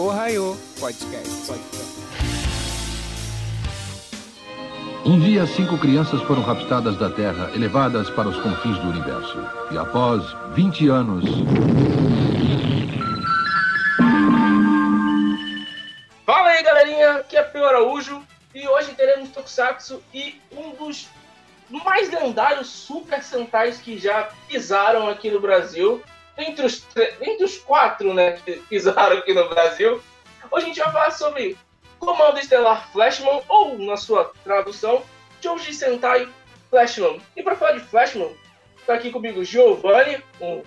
Ohio Podcast. Podcast. Um dia, cinco crianças foram raptadas da Terra, elevadas para os confins do universo. E após 20 anos. Fala aí, galerinha. Aqui é Pio Araújo. E hoje teremos Tokusatsu e um dos mais lendários Super Sentais que já pisaram aqui no Brasil. Entre os, entre os quatro né, que pisaram aqui no Brasil. Hoje a gente vai falar sobre Comando Estelar Flashman, ou na sua tradução, Joji Sentai Flashman. E para falar de Flashman, tá aqui comigo Giovanni um,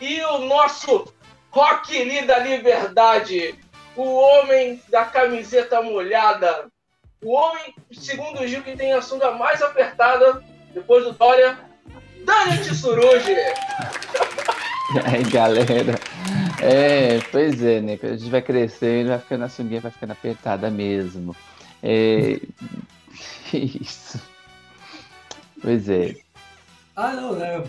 e o nosso Rock Lee da Liberdade, o homem da camiseta molhada, o homem, segundo o Gil, que tem a sunga mais apertada depois do Dória, Dani Tsurugi. Aí, galera? É, pois é, né? A gente vai crescendo, vai ficando a sunguinha, vai ficando apertada mesmo. É... Isso. Pois é. Ah, não, né?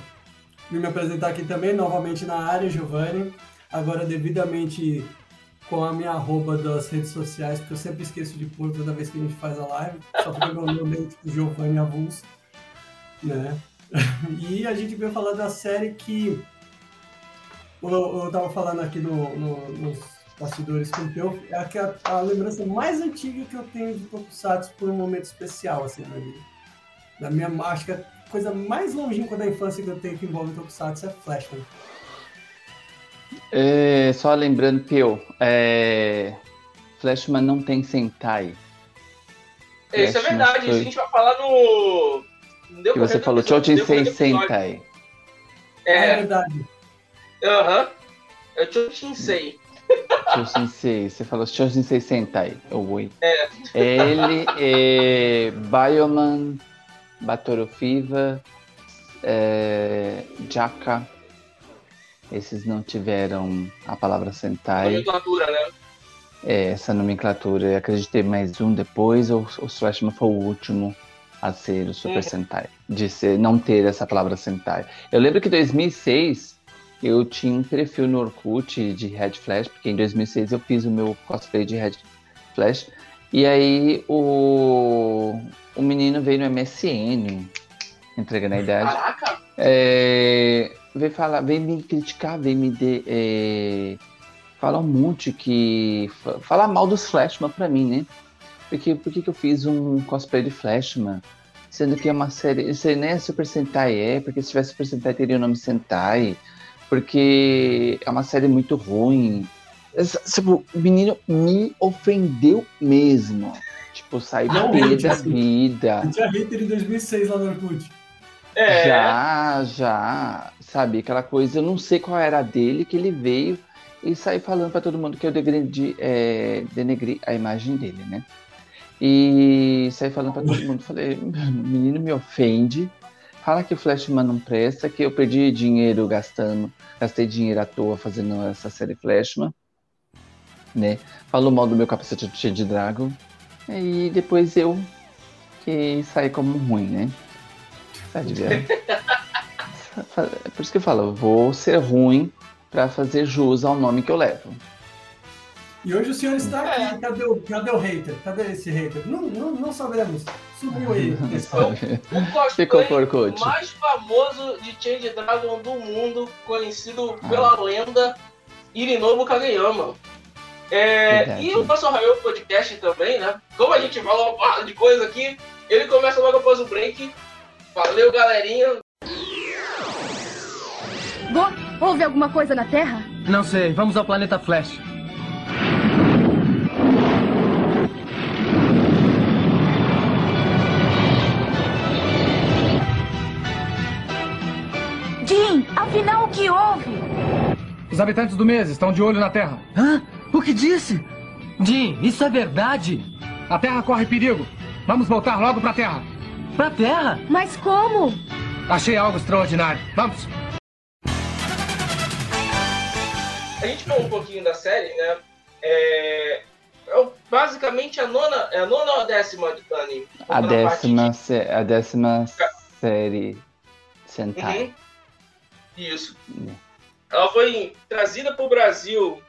Vim me apresentar aqui também, novamente na área, Giovanni. Agora, devidamente com a minha arroba das redes sociais, porque eu sempre esqueço de pôr toda vez que a gente faz a live. Só fica meu nome tipo Giovanni Avulso, né? E a gente veio falar da série que eu, eu tava falando aqui no, no, nos bastidores com o teu, é a, a, lembrança mais antiga que eu tenho de Tokusatsu por um momento especial, assim, na vida. Da minha, acho que a coisa mais longínqua da infância que eu tenho que envolve Tokusatsu é Flashman. É, só lembrando, Pio, é... Flashman não tem Sentai. Isso é verdade, foi... isso a gente vai falar no. Que você falou, Chojinsei Sentai. É, é verdade. Aham. Uhum. É o Chojinsei. Chojinsei, você falou Chojinsei Sentai. Oi. É. Ele é Bioman, Batoro Fiva, é, Jaka. Esses não tiveram a palavra Sentai. Nomenclatura, né? É, essa nomenclatura. Eu acreditei mais um depois, ou o Flashman foi o último a ser o Super uhum. Sentai. De ser, não ter essa palavra Sentai. Eu lembro que em 2006 eu tinha um perfil no Orkut de Red Flash, porque em 2006 eu fiz o meu cosplay de Red Flash. E aí o, o menino veio no MSN, entregando a idade. Caraca! É, veio falar, veio me criticar, veio me de, é, falar um monte que. falar mal dos Flashman pra mim, né? Porque por que eu fiz um cosplay de Flashman? Sendo que é uma série. Isso aí nem é Super Sentai, é, porque se tivesse Super Sentai teria o nome Sentai porque é uma série muito ruim. Tipo, o menino me ofendeu mesmo. Tipo, sair pé da vida. Tinha hater em 2006 lá no Orkut. É. Já, já. Sabe, aquela coisa, eu não sei qual era a dele, que ele veio e saiu falando para todo mundo que eu denegri, é, denegri a imagem dele, né? E saí falando para todo mundo, falei, o menino me ofende, fala que o Flashman não presta, que eu perdi dinheiro gastando, gastei dinheiro à toa fazendo essa série Flashman, né? Falou mal do meu capacete de Dragon, e depois eu que saí como ruim, né? Sabe, Por isso que eu falo, vou ser ruim para fazer jus ao nome que eu levo. E hoje o senhor está aqui. É. Cadê, o, cadê o hater? Cadê esse hater? Não, não, não sabemos. Subiu aí. o por coach. mais famoso de Change Dragon do mundo, conhecido ah. pela lenda Irinobu Kageyama. É, e o nosso Raio Podcast também, né? Como a gente falou uma parte de coisa aqui, ele começa logo após o break. Valeu, galerinha. Go, houve alguma coisa na Terra? Não sei. Vamos ao planeta Flash. Os habitantes do mês estão de olho na Terra. Hã? O que disse? Jim, isso é verdade? A Terra corre perigo. Vamos voltar logo para a Terra. Para a Terra? Mas como? Achei algo extraordinário. Vamos. A gente falou um pouquinho da série, né? É, é basicamente a nona, é a nona ou a décima, Dani? A décima, de... a décima série Sentai. Uhum. Isso. Ela foi trazida para o Brasil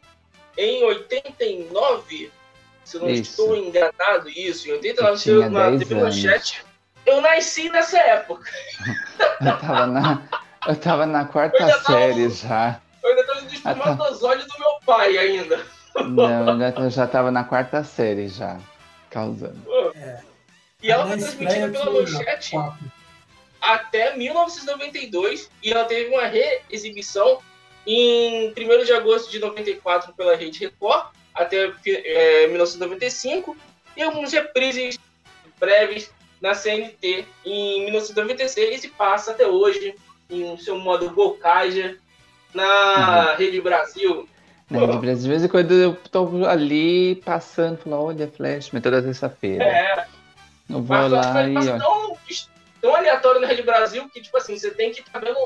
em 89, se eu não Isso. estou enganado, isso, em 89, Eu tinha saiu na 10 TV. Manchete. Eu nasci nessa época. Eu tava na, eu tava na quarta Eu tava série no- já. Eu ainda Ah, tá. espermatozoides do meu pai ainda. Não, eu já tava na quarta série já. Causando. E ela foi Na transmitida pela Manchete até 1992 e ela teve uma reexibição em 1 de agosto de 94 pela Rede Record até eh, 1995 e algumas reprises breves na CNT em 1996 e passa até hoje em seu modo Golcaja na Rede Brasil. Na Rede Brasil, de vez em quando eu tô ali passando, falo, olha, Flash, mas toda terça-feira. É, Eu vou mas lá ele e passa ó. tão, tão aleatório na Rede Brasil que, tipo assim, você tem que estar vendo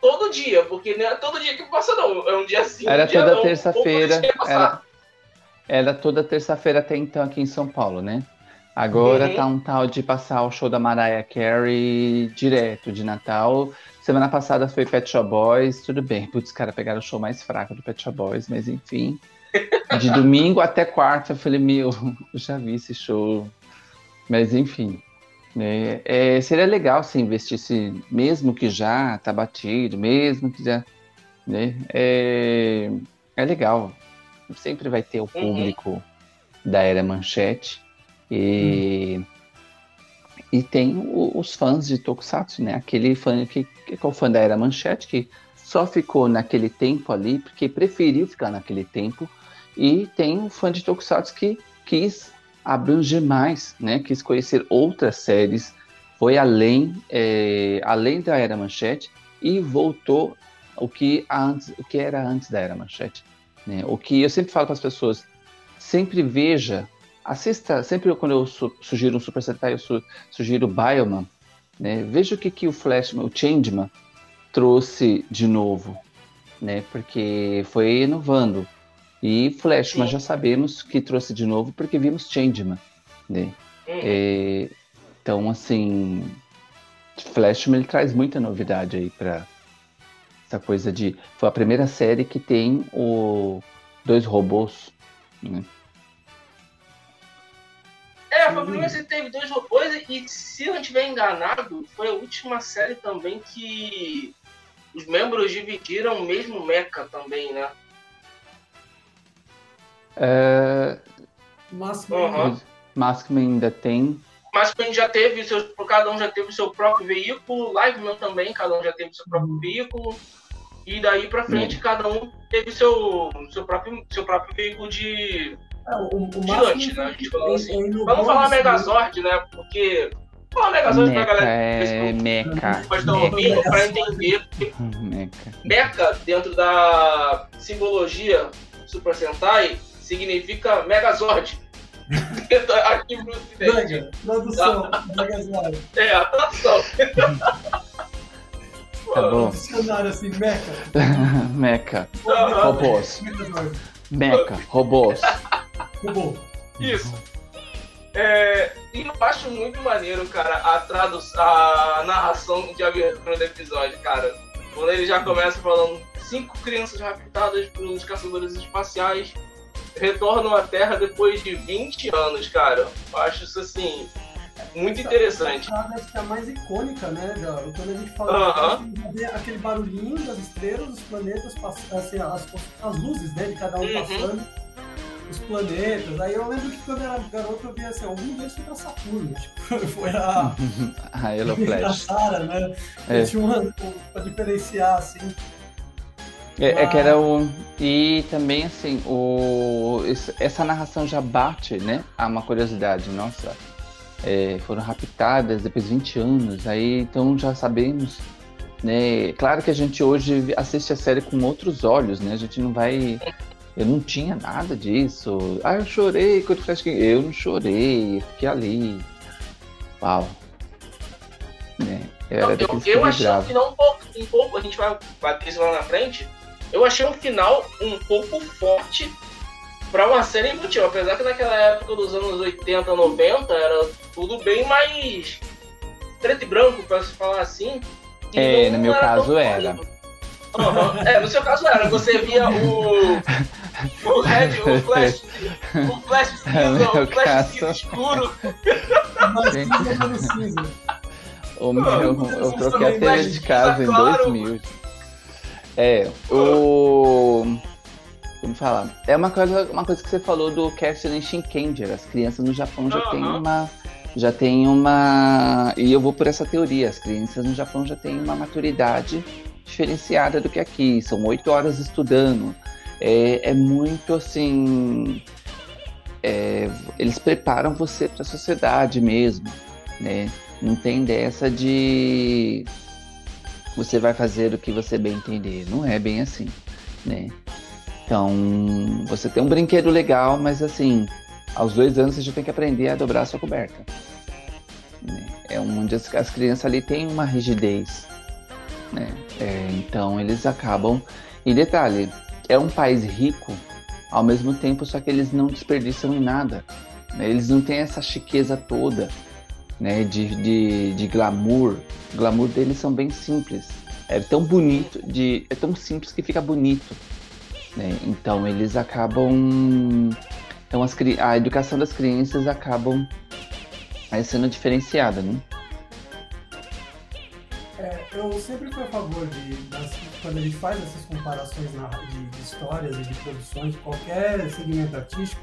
todo dia, porque não é todo dia que passa, não. É um dia sim, Era um dia toda terça-feira. Era, era toda terça-feira até então aqui em São Paulo, né? Agora Uhum. tá um tal de passar o show da Mariah Carey direto de Natal. Semana passada foi Pet Shop Boys, tudo bem. Putz, os caras pegaram o show mais fraco do Pet Shop Boys, mas enfim. De domingo até quarta, eu falei, meu, eu já vi esse show. Mas enfim. Né, é, seria legal se investisse, mesmo que já tá batido, mesmo que já. Né, é, é legal. Sempre vai ter o público da era manchete. E, e tem o- os fãs de Tokusatsu, né? Aquele fã que, que é o fã da era manchete, que só ficou naquele tempo ali, porque preferiu ficar naquele tempo. E tem o fã de Tokusatsu que quis abranger mais, né? Quis conhecer outras séries, foi além, é, além da era manchete e voltou o que, antes, o que era antes da era manchete. Né? O que eu sempre falo para as pessoas, sempre veja, assista, sempre quando eu su- sugiro um Super Sentai, eu su- sugiro Bioman, né? veja o que, que o Flashman, o Changeman, trouxe de novo, né? porque foi inovando. E Flashman Sim. já sabemos que trouxe de novo porque vimos Changeman. Né? Hum. É, então, assim, Flashman ele traz muita novidade aí para essa coisa de. Foi a primeira série que tem o dois robôs. Né? É, foi a primeira vez que teve dois robôs e, se eu não estiver enganado, foi a última série também que os membros dividiram o mesmo mecha também, né? É, Mas Uhum. Maskman ainda tem. Mas gente já teve, seus, cada um já teve o seu próprio veículo, Liveman também, cada um já teve o seu próprio veículo. E daí pra frente, cada um teve seu, seu, próprio, seu próprio veículo de é, o, o gigante, né? A gente falou assim. é- é Pra não falar? Megazord, né? Porque. Falar Megazord pra Mecha, galera é Mecha. estar ouvindo pra entender. Mecha. Mecha, dentro da simbologia Super Sentai, significa Megazord. Aqui pro ocidente. Mega, produção, Megazord. É, a tradução. Tá bom. Dicionário assim, Mecha. Mecha. Aham. Robôs. Mecha. Robôs. Robô. Isso. É, e eu acho muito maneiro, cara, a tradução, a narração de abertura do episódio, cara. Quando ele já começa falando cinco crianças raptadas pelos caçadores espaciais retornam à Terra depois de 20 anos, cara. Eu acho isso assim muito interessante. A acho que é a mais icônica, né? da- Quando a gente fala gente vê aquele barulhinho das estrelas, os planetas, assim, as, as luzes né, de cada um Uhum. passando, os planetas. Aí eu lembro que quando eu era garoto eu via assim, algum deles foi pra Saturno. Tipo, foi a, A a Flash. Sarah, né? É. Tinha uma, um- pra diferenciar, assim. É, é que era o. E também, assim, o, essa narração já bate, né? Há uma curiosidade, nossa. é, foram raptadas depois de 20 anos, aí então já sabemos. Né? Claro que a gente hoje assiste a série com outros olhos, né? A gente não vai. Eu não tinha nada disso. Ah, eu chorei quando Flash. Eu não chorei, eu fiquei ali. Uau. Né? Eu era Eu, eu achei final um pouco, um pouco, a gente vai bater isso lá na frente. Eu achei um final um pouco forte pra uma série infantil. Apesar que naquela época dos anos 80, 90, era tudo bem mais preto e branco, pra se falar assim. E É, no meu era caso era. Aham. É, no seu caso era. Você via o. O Red, o Flash, o Flash cinza, o Flash cinza escuro. O meu, eu troquei a TV de casa em 2000. É, o. Como falar? É uma coisa, uma coisa que você falou do Castle Shinkenger. As crianças no Japão já uhum. têm uma. Já tem uma. E eu vou por essa teoria. As crianças no Japão já têm uma maturidade diferenciada do que aqui. São oito horas estudando. É, é muito assim. É, eles preparam você para a sociedade mesmo, né? Não tem dessa de você vai fazer o que você bem entender. Não é bem assim, né? Então, você tem um brinquedo legal, mas assim, aos dois anos você já tem que aprender a dobrar a sua coberta. Né? É onde as, as crianças ali têm uma rigidez, né? É, então eles acabam. E detalhe, é um país rico, ao mesmo tempo, só que eles não desperdiçam em nada. Né? Eles não têm essa chiqueza toda né, de, de, de glamour. O glamour deles são bem simples. É tão bonito, de, é tão simples que fica bonito. Né? Então eles acabam. Então as, a educação das crianças acabam aí sendo diferenciada, né? É, eu sempre fui a favor de, das, quando a gente faz essas comparações na, de, de histórias e de produções de qualquer segmento artístico,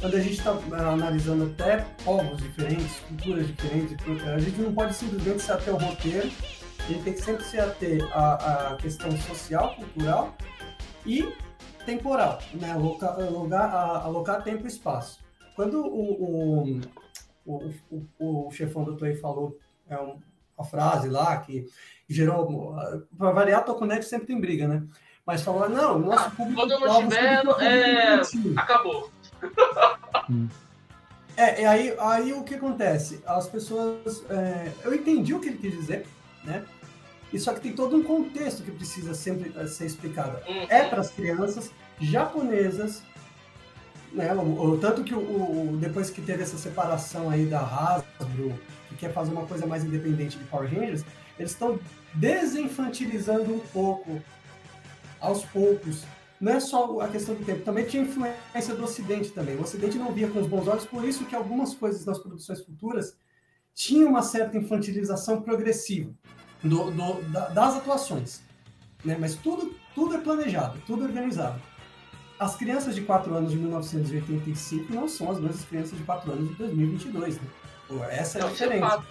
quando a gente está é, analisando até povos diferentes, culturas diferentes, a gente não pode simplesmente se ater ao roteiro, a gente tem que sempre se ater à, à questão social, cultural e temporal, né? alocar, alocar, alocar tempo e espaço. Quando o, o, o, o, o chefão do Toei falou é um, uma frase lá que gerou. Para variar, Tokunet sempre tem briga, né? Mas falou, não, nosso público. Quando não tiver, é... acabou. É, e aí, aí o que acontece? As pessoas. É, eu entendi o que ele quis dizer, né? E só que tem todo um contexto que precisa sempre eh, ser explicado. Uhum. É para as crianças japonesas, né? O, o, tanto que o, o, depois que teve essa separação aí da Hasbro, que quer fazer uma coisa mais independente de Power Rangers, eles estão desinfantilizando um pouco, aos poucos, não é só a questão do tempo, também tinha influência do Ocidente também. O Ocidente não via com os bons olhos, por isso que algumas coisas nas produções futuras tinham uma certa infantilização progressiva do, do, da, das atuações. Né? Mas tudo, tudo é planejado, tudo é organizado. As crianças de 4 anos de 1985 não são as mesmas crianças de 4 anos de 2022. Né? Essa é a diferença.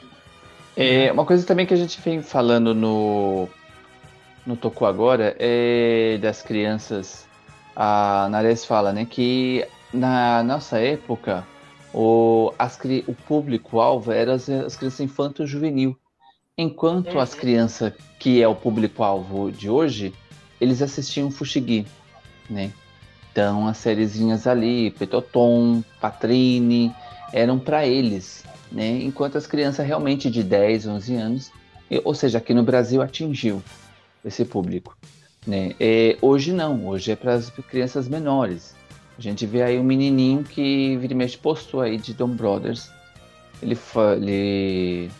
É, uma coisa também que a gente vem falando no no Tocou Agora é das crianças. A Nares fala, né, que na nossa época o, as, o público-alvo era as, as crianças infanto-juvenil. Enquanto as uhum. crianças, que é o público-alvo de hoje, eles assistiam Fushigi, né? Então, as sériezinhas ali, Petoton, Patrine, eram para eles, né? Enquanto as crianças realmente de 10, 11 anos, ou seja, aqui no Brasil atingiu esse público. Né? É, hoje não, hoje é para as crianças menores. A gente vê aí um menininho que vira e mexe postou aí de Dom Brothers. Ele, ele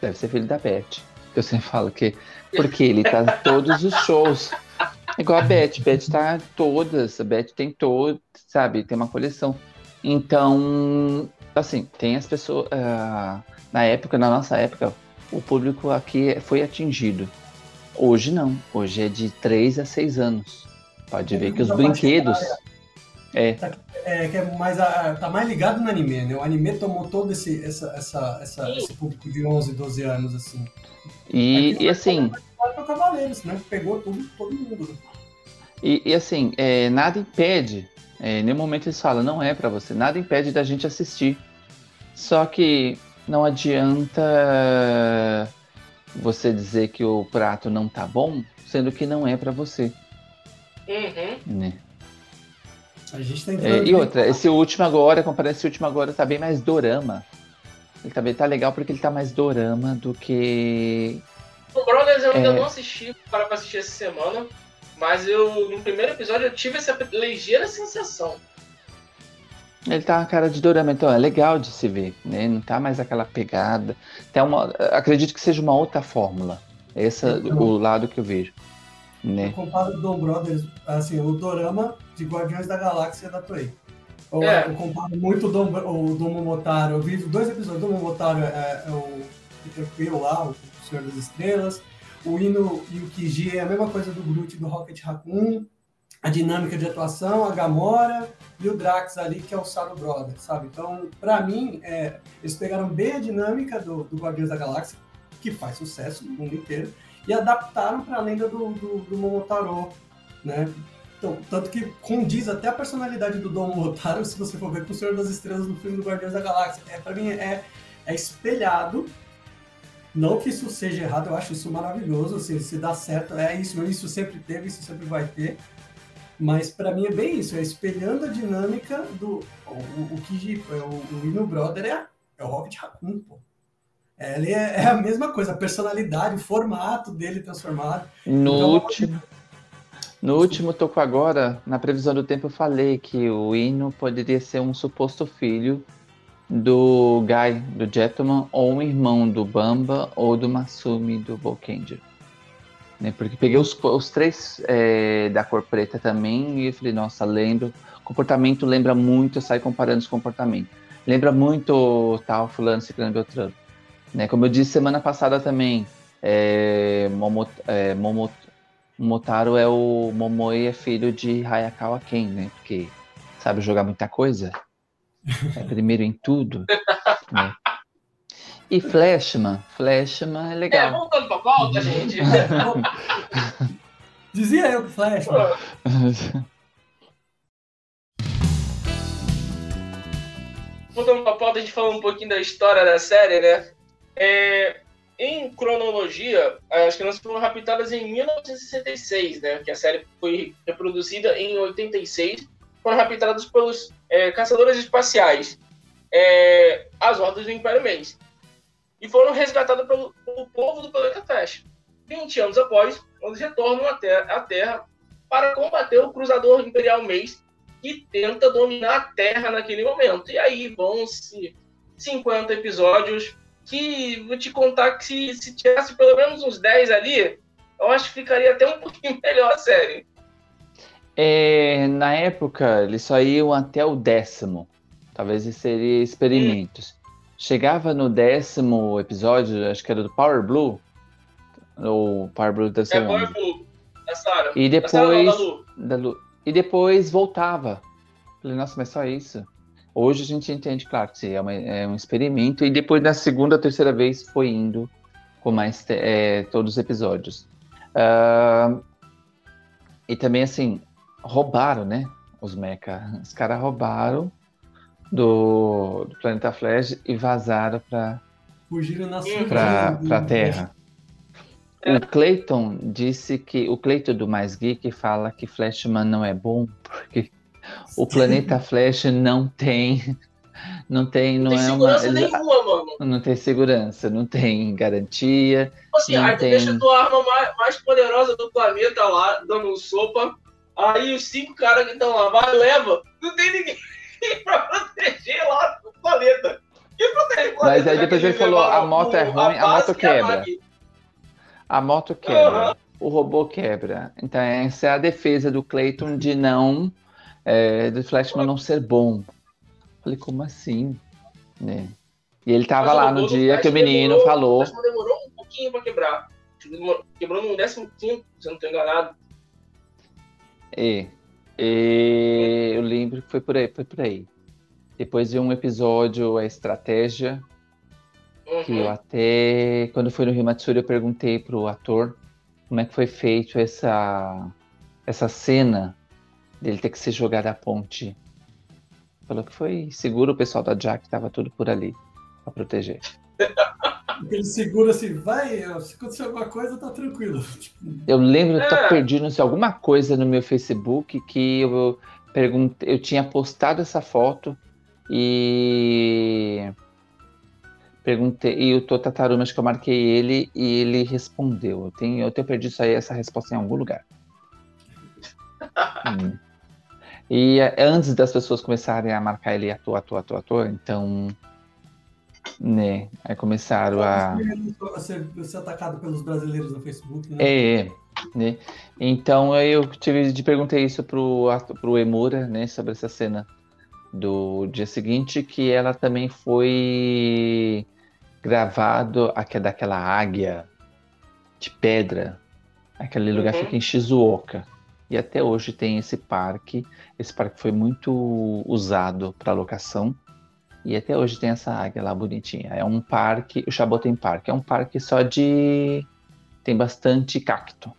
deve ser filho da Beth. Eu sempre falo que porque ele tá em todos os shows. Igual a Beth, Beth tá todas, a Beth tem todo, sabe, tem uma coleção. Então, assim, tem as pessoas. Uh, na época, na nossa época, o público aqui foi atingido. Hoje não. Hoje é de 3 a 6 anos. Pode ver que os brinquedos. É. Tá, é, que é mais a, tá mais ligado no anime, né? O anime tomou todo esse, essa, essa, essa esse público de 11, 12 anos, assim. E, e assim. Para Cavaleiros, né? Pegou tudo, todo mundo. Né? E, e assim, é, nada impede. É, em nenhum momento eles falam, não é para você. Nada impede da gente assistir. Só que não adianta você dizer que o prato não tá bom, sendo que não é para você. Uhum. Né? A gente tá é, e outra, esse último agora, comparando esse último agora, tá bem mais dorama. Ele também tá legal porque ele tá mais dorama do que. O Brothers eu ainda é... não assisti para assistir essa semana, mas eu no primeiro episódio eu tive essa ligeira sensação. Ele tá uma cara de dorama, então é legal de se ver, né? Não tá mais aquela pegada. Tem uma, acredito que seja uma outra fórmula. Esse é o lado que eu vejo. Né? Eu comparo o Dom Brothers, assim, o Dorama de Guardiões da Galáxia da Toei. Eu, É. eu comparo muito o Dom, o Dom Momotaro. Eu vi dois episódios. O Dom Momotaro é, é o Peter Quill lá, o Senhor das Estrelas. O Ino e o Kiji é a mesma coisa do Groot do Rocket Raccoon. A dinâmica de atuação, a Gamora e o Drax ali, que é o Saro Brother, sabe? Então, pra mim, é, eles pegaram bem a dinâmica do, do Guardiões da Galáxia, que faz sucesso no mundo inteiro, e adaptaram pra lenda do, do, do Momotaro, né? Então, tanto que condiz até a personalidade do Dom Momotaro, se você for ver com o Senhor das Estrelas no filme do Guardiões da Galáxia. É, pra mim, é, é espelhado. Não que isso seja errado, eu acho isso maravilhoso, assim, se dá certo, é isso, isso sempre teve, isso sempre vai ter. Mas pra mim é bem isso, é espelhando a dinâmica do. O, o, o Kiji, é, o, o Inu Brother é, é o Rocket Raccoon, pô. É, Ele é, é a mesma coisa, a personalidade, o formato dele transformado. No Então, último. No último toco agora, na previsão do tempo, eu falei que o Ino poderia ser um suposto filho do Guy, do Gentleman, ou um irmão do Bamba ou do Masumi do Volkanger. Né? Porque peguei os, os três é, da cor preta também e falei, nossa, lembro. Comportamento lembra muito, eu saio comparando os comportamentos. Lembra muito tal, fulano, ciclano, beltrano. Né? Como eu disse semana passada também, é, Momot, é, Momot, Momotaro é o Momoe é filho de Hayakawa Ken, né? Porque sabe jogar muita coisa. É primeiro em tudo. né? E Flashman, Flashman é É, legal. voltando pra pauta, gente. Dizia eu que Flash. voltando pra pauta, a gente falou um pouquinho da história da série, né? É, em cronologia, as crianças foram raptadas em 1966, né? Que a série foi reproduzida em 86. Foram raptadas pelos é, caçadores espaciais, é, as ordens do Império Mês. E foram resgatadas pelo, pelo povo do planeta Flash. 20 anos após, eles retornam à Terra, à Terra para combater o Cruzador Imperial Mês, que tenta dominar a Terra naquele momento. E aí vão-se 50 episódios que vou te contar que se, se tivesse pelo menos uns 10 ali, eu acho que ficaria até um pouquinho melhor a série. É, na época, eles só iam até o décimo. Talvez seria experimentos. Chegava no décimo episódio, acho que era do Power Blue. Ou Power Blue da É segunda. Power Blue, da Sarah. E Da Sarah não, da depois, Lu. da Lu- e depois voltava. Falei, nossa, mas só isso. Hoje a gente entende, claro, que é, uma- é um experimento. E depois, na segunda, terceira vez, foi indo com mais é, todos os episódios. Ah, e também, assim, roubaram, né? Os mecha. Os caras roubaram do, do Planeta Flash e vazaram para para do- para Terra. O Clayton disse que o Clayton do Mais Geek fala que Flashman não é bom porque o planeta Flash não tem não tem Não não tem é uma nenhuma, mano. não tem segurança, não tem garantia. Assim, Não aí tu tem. deixa a tua arma mais, mais poderosa do planeta lá, dando sopa. Aí os cinco caras que estão lá, vai, leva. Não tem ninguém pra proteger lá o planeta. Quem protege o planeta? Mas aí Já depois ele falou, a moto é ruim, a moto e quebra. A moto quebra, o robô quebra. Então essa é a defesa do Clayton de não é, do Flashman não ser bom. Falei, como assim? Né? E ele tava lá no dia que o menino demorou- falou. O demorou um pouquinho pra quebrar. Quebrou no 15, se eu não tô enganado. É. E eu lembro que foi por aí, foi por aí. Depois de um episódio, a estratégia, que eu Uhum. até, quando foi no Rio Matsuri, eu perguntei pro ator como é que foi feito essa, essa cena dele ter que se jogar da ponte. Falou que foi seguro, o pessoal da Jack estava tudo por ali para proteger. Ele segura assim, vai, se acontecer alguma coisa, tá tranquilo. Eu lembro, eu tô É. perdido não sei, alguma coisa no meu Facebook que eu perguntei, eu tinha postado essa foto e perguntei, e o Totataruma, acho que eu marquei ele e ele respondeu. Eu tenho, eu tenho perdido isso aí, essa resposta em algum lugar. Hum. E é, antes das pessoas começarem a marcar ele ator, ator, ator, ator, então, né, aí começaram a... Ser, ser atacado pelos brasileiros no Facebook, né? É, é. Né? Então eu tive de perguntar isso pro, pro Emura, né, sobre essa cena do dia seguinte, que ela também foi gravado aqui, daquela águia de pedra. Aquele lugar Uhum. fica em Shizuoka. E até hoje tem esse parque. Esse parque foi muito usado para locação. E até hoje tem essa águia lá bonitinha. É um parque, o Shaboten Park, é um parque só de. Tem bastante cacto.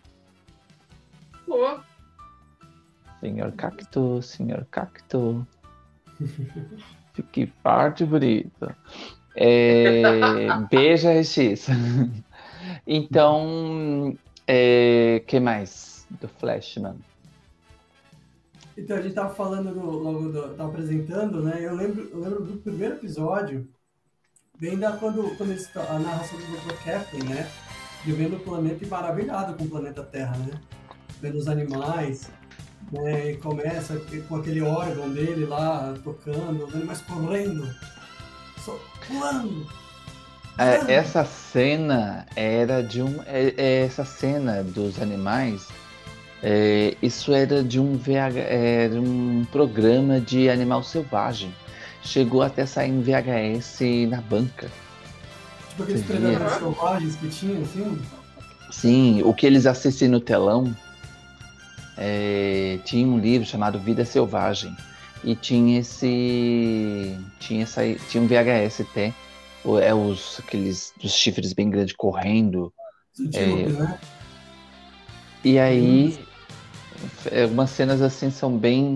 Pô, Senhor cacto, senhor cacto. Que parte bonita. É, beija RX. Então, é, que mais do Flashman? Então, a gente tava falando do, logo, do, tava apresentando, né? Eu lembro, eu lembro do primeiro episódio, bem da quando, quando eles, a narração do Dr. Captain, né? Vivendo o planeta e maravilhado com o planeta Terra, né? Vendo os animais, né? E começa com aquele órgão dele lá tocando, os animais correndo, só pulando. É, essa cena era de um. é- é essa cena dos animais. É, isso era de um VH, era um programa de animal selvagem. Chegou até sair em VHS na banca. Tipo aqueles predadores selvagens que tinha, assim. Sim, o que eles assistem no telão é, tinha um livro chamado Vida Selvagem e tinha esse tinha essa, tinha um VHS até é os aqueles dos chifres bem grandes correndo É. né? e aí é, algumas cenas assim são bem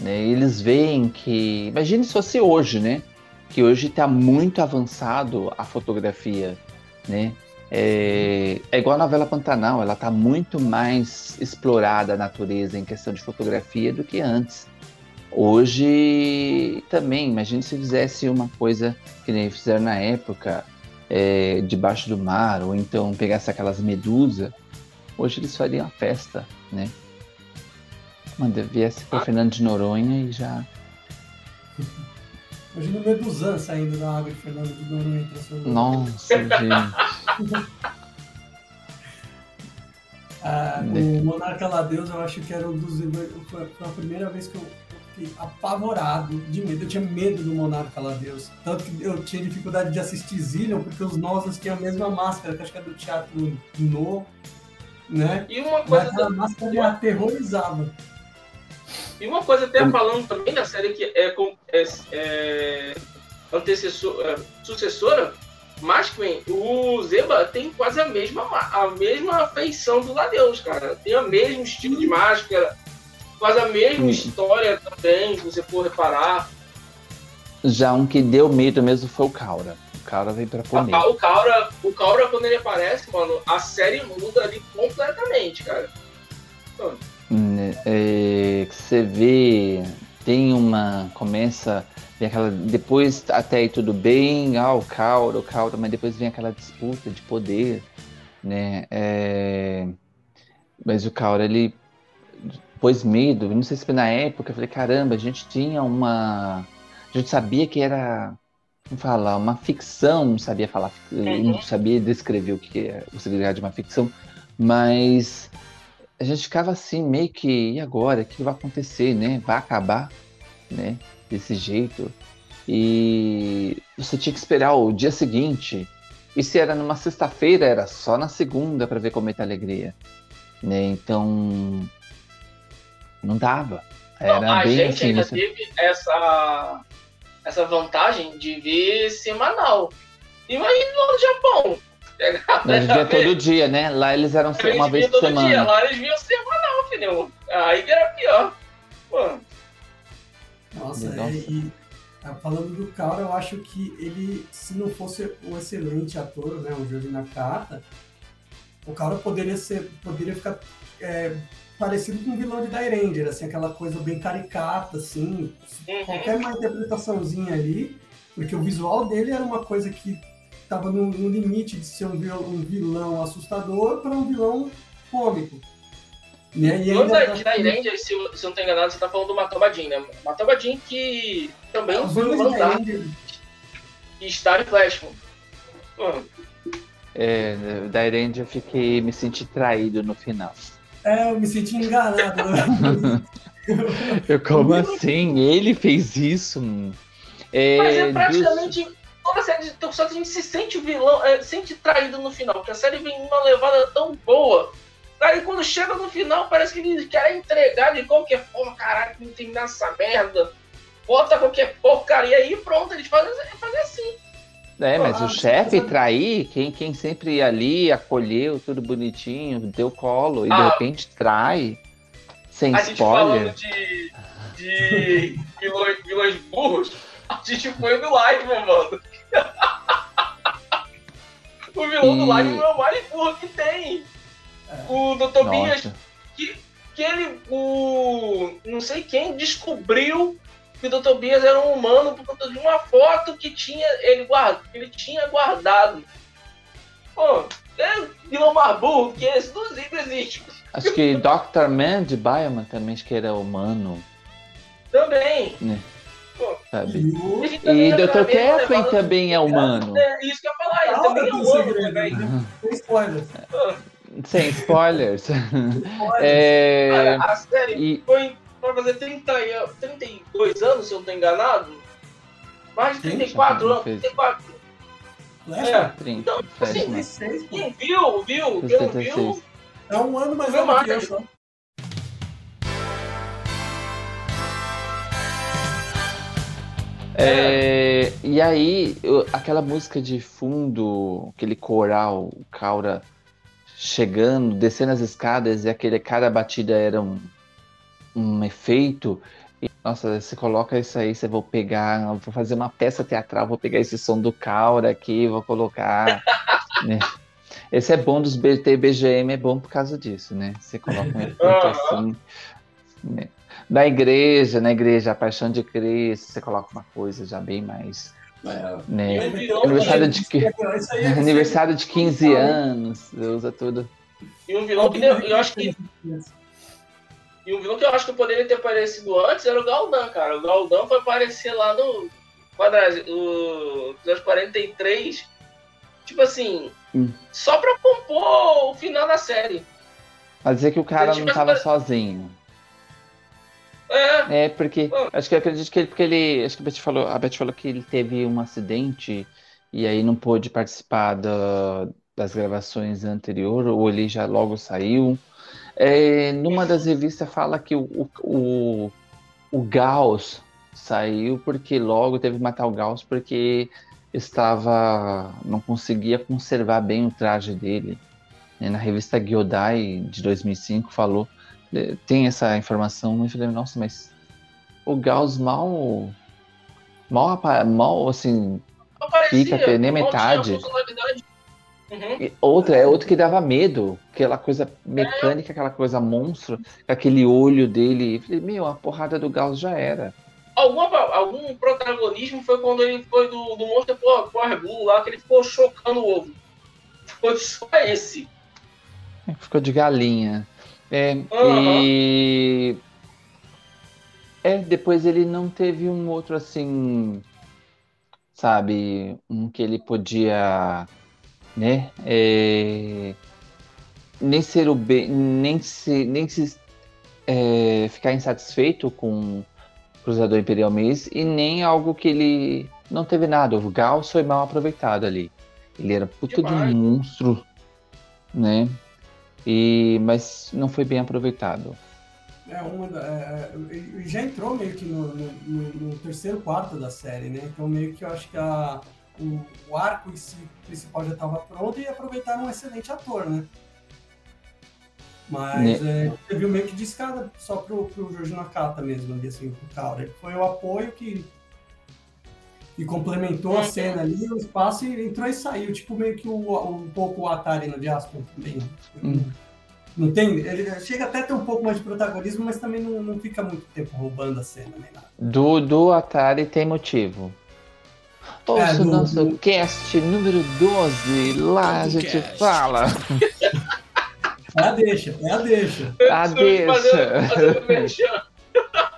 né, eles veem que imagine se fosse hoje né que hoje está muito avançado a fotografia né é, é igual a novela Pantanal, ela está muito mais explorada a natureza em questão de fotografia do que antes. Hoje também, imagine se fizesse uma coisa que nem fizeram na época, é, debaixo do mar, ou então pegasse aquelas medusas. Hoje eles fariam a festa, né? Manda, viesse pro Fernando de Noronha e já. Imagina o Meduzan saindo da água de Fernando de Noronha transformando. Nossa, gente. Ah, o Monarca La Deus, eu acho que era um dos. Foi a primeira vez que eu fiquei apavorado de medo. Eu tinha medo do Monarca La Deus. Tanto que eu tinha dificuldade de assistir Zillion, porque os Nosas tinham a mesma máscara, que acho que é do teatro No, né? e uma Mas coisa, aquela máscara me aterrorizava. E uma coisa até falando também da série que é, é, é antecessor, é, sucessora, Maskman, o Zeba tem quase a mesma, ma- a mesma feição do Ladeus, cara. Tem o mesmo estilo de máscara, quase a mesma Hum. história também, se você for reparar. Já um que deu medo mesmo foi o Caura. O Caura veio pra pôr medo. O Kaura, o Kaura, quando ele aparece, mano, a série muda ali completamente, cara. Né, é, que você vê, tem uma. Começa. Vem aquela, depois até aí tudo bem, ah, o Caura, o Caura, mas depois vem aquela disputa de poder, né? é, mas o Caura, ele pôs medo, não sei se foi na época, eu falei, caramba, a gente tinha uma. A gente sabia que era. Falar? Uma ficção, não sabia falar, não sabia descrever o que é o significado de uma ficção, mas a gente ficava assim, meio que, e agora? O que vai acontecer, né? Vai acabar, né? Desse jeito. E você tinha que esperar o dia seguinte. E se era numa sexta-feira, era só na segunda para ver Cometa Alegria. Né? Então. Não dava. Era Não, a bem gente assim. ainda você- teve essa, essa vantagem de ver semanal. Imagina lá no Japão. Pegar Nós via todo dia, né? Lá eles eram Eles uma vez por todo semana. dia, lá eles viam semanal, filho. Aí era pior. Pô, Nossa, Nossa. é, e ah, falando do Kaura, eu acho que ele, se não fosse um excelente ator, né, o Jordi Nakata, o Kaura poderia ser, poderia ficar é, parecido com um vilão de Die Ranger, assim, aquela coisa bem caricata, assim, Uhum. qualquer uma interpretaçãozinha ali, porque o visual dele era uma coisa que estava no, no limite de ser um vilão, um vilão assustador para um vilão cômico. Né? E Quando a de Ranger, se, se eu não tô enganado, você tá falando do Matobadin, né? Matobadin que também os foi vilões de Die mandar Ranger e está em Flashman. Pô, É, da Erend eu fiquei, me senti traído no final. É, eu me senti enganado. Né? eu, como assim? Ele fez isso? É, Mas é praticamente dos... toda a série de Tokusatsu a gente se sente vilão, é, sente traído no final, porque a série vem uma levada tão boa. Aí quando chega no final, parece que eles querem entregar de qualquer forma, caralho, não tem nessa merda. Bota qualquer porcaria aí e pronto, eles fazem, fazem assim. É, mas o chefe trair, quem, quem sempre ia ali, acolheu, tudo bonitinho, deu colo, e ah, de repente trai, sem a spoiler. A gente falando de, de vilões, vilões burros, a gente foi no live, mano. O vilão e... do live é o mais burro que tem. O Dr. Bias, que, que ele, o, não sei quem, descobriu que o Dr. Bias era um humano por conta de uma foto que tinha ele, guarda, ele tinha guardado. Pô, é vilão mais burro que esse, não existe. Acho que Dr. Man de Bioman também acho que era humano. Também. Né? Sabe? E, Dr. Kevin também é humano. É, isso que eu ia falar, ele também é humano também. Sem spoilers. Sem spoilers. é... Cara, a série e... foi vai fazer 30, 32 anos, se eu não estou enganado. Mais de 34 anos, 34. É. 30, então, assim, quem viu, viu, quem não viu. É um ano mais novo que eu É, e aí, eu, aquela música de fundo, aquele coral, o Caura chegando, descendo as escadas, e aquele cada batida era um, um efeito. E, nossa, você coloca isso aí, você vou pegar, vou fazer uma peça teatral, vou pegar esse som do Caura aqui, vou colocar. né? Esse é bom dos BT BGM, é bom por causa disso, né? Você coloca um efeito assim. Né? Na igreja, na igreja, a paixão de Cristo, você coloca uma coisa já bem mais. É, né? Aniversário, de, é aniversário de 15 anos, usa tudo. E um vilão que eu acho que e um vilão que eu acho que poderia ter aparecido antes era o Galdan, cara. O Galdan foi aparecer lá no, no episódio 43, tipo assim, hum. só pra compor o final da série. Pra dizer que o cara não tava sozinho. É. É, porque. Acho que eu acredito que ele. Porque ele. Acho que a Beth falou, a Beth falou que ele teve um acidente e aí não pôde participar da, das gravações anteriores, ou ele já logo saiu. É, numa das revistas fala que o, o, o Gauss saiu porque logo teve que matar o Gauss porque estava não conseguia conservar bem o traje dele. Na revista Gyodai de 2005 falou é, tem essa informação, mas eu falei, nossa, mas o Gauss mal mal mal assim fica nem metade. Uhum. Outra, é outro que dava medo, aquela coisa mecânica, é. aquela coisa monstro, aquele olho dele. Eu falei, meu, a porrada do Gauss já era. Alguma, algum protagonismo foi quando ele foi do, do Monster Power Blue lá, que ele ficou chocando o ovo. Foi só esse. Ficou de galinha. É, uhum. E. É, depois ele não teve um outro assim. Sabe? Um que ele podia né? É, nem ser o bem, nem se, nem se é, ficar insatisfeito com o Cruzador Imperial Maze e nem algo que ele não teve nada. O Gauss foi mal aproveitado ali. Ele era puta de um monstro, né? E, mas não foi bem aproveitado. É, uma da, é, é já entrou meio que no, no, no, terceiro quarto da série, né? Então meio que eu acho que a, o, o arco em si principal já estava pronto e aproveitaram um excelente ator, né? Mas né? é, teve meio que de escada só pro, pro Jorge Nakata mesmo, ali, assim, pro Kaura. Foi o apoio que, que complementou a cena ali, o espaço e entrou e saiu, tipo meio que o, um pouco o Atari no Jasper também. Hum. Não tem, ele chega até a ter um pouco mais de protagonismo, mas também não, não fica muito tempo roubando a cena nem nada. Do, do Atari tem motivo. Ouça é, o nosso do... cast número 12. Lá a gente cast. fala. É a deixa, é a deixa. A deixa.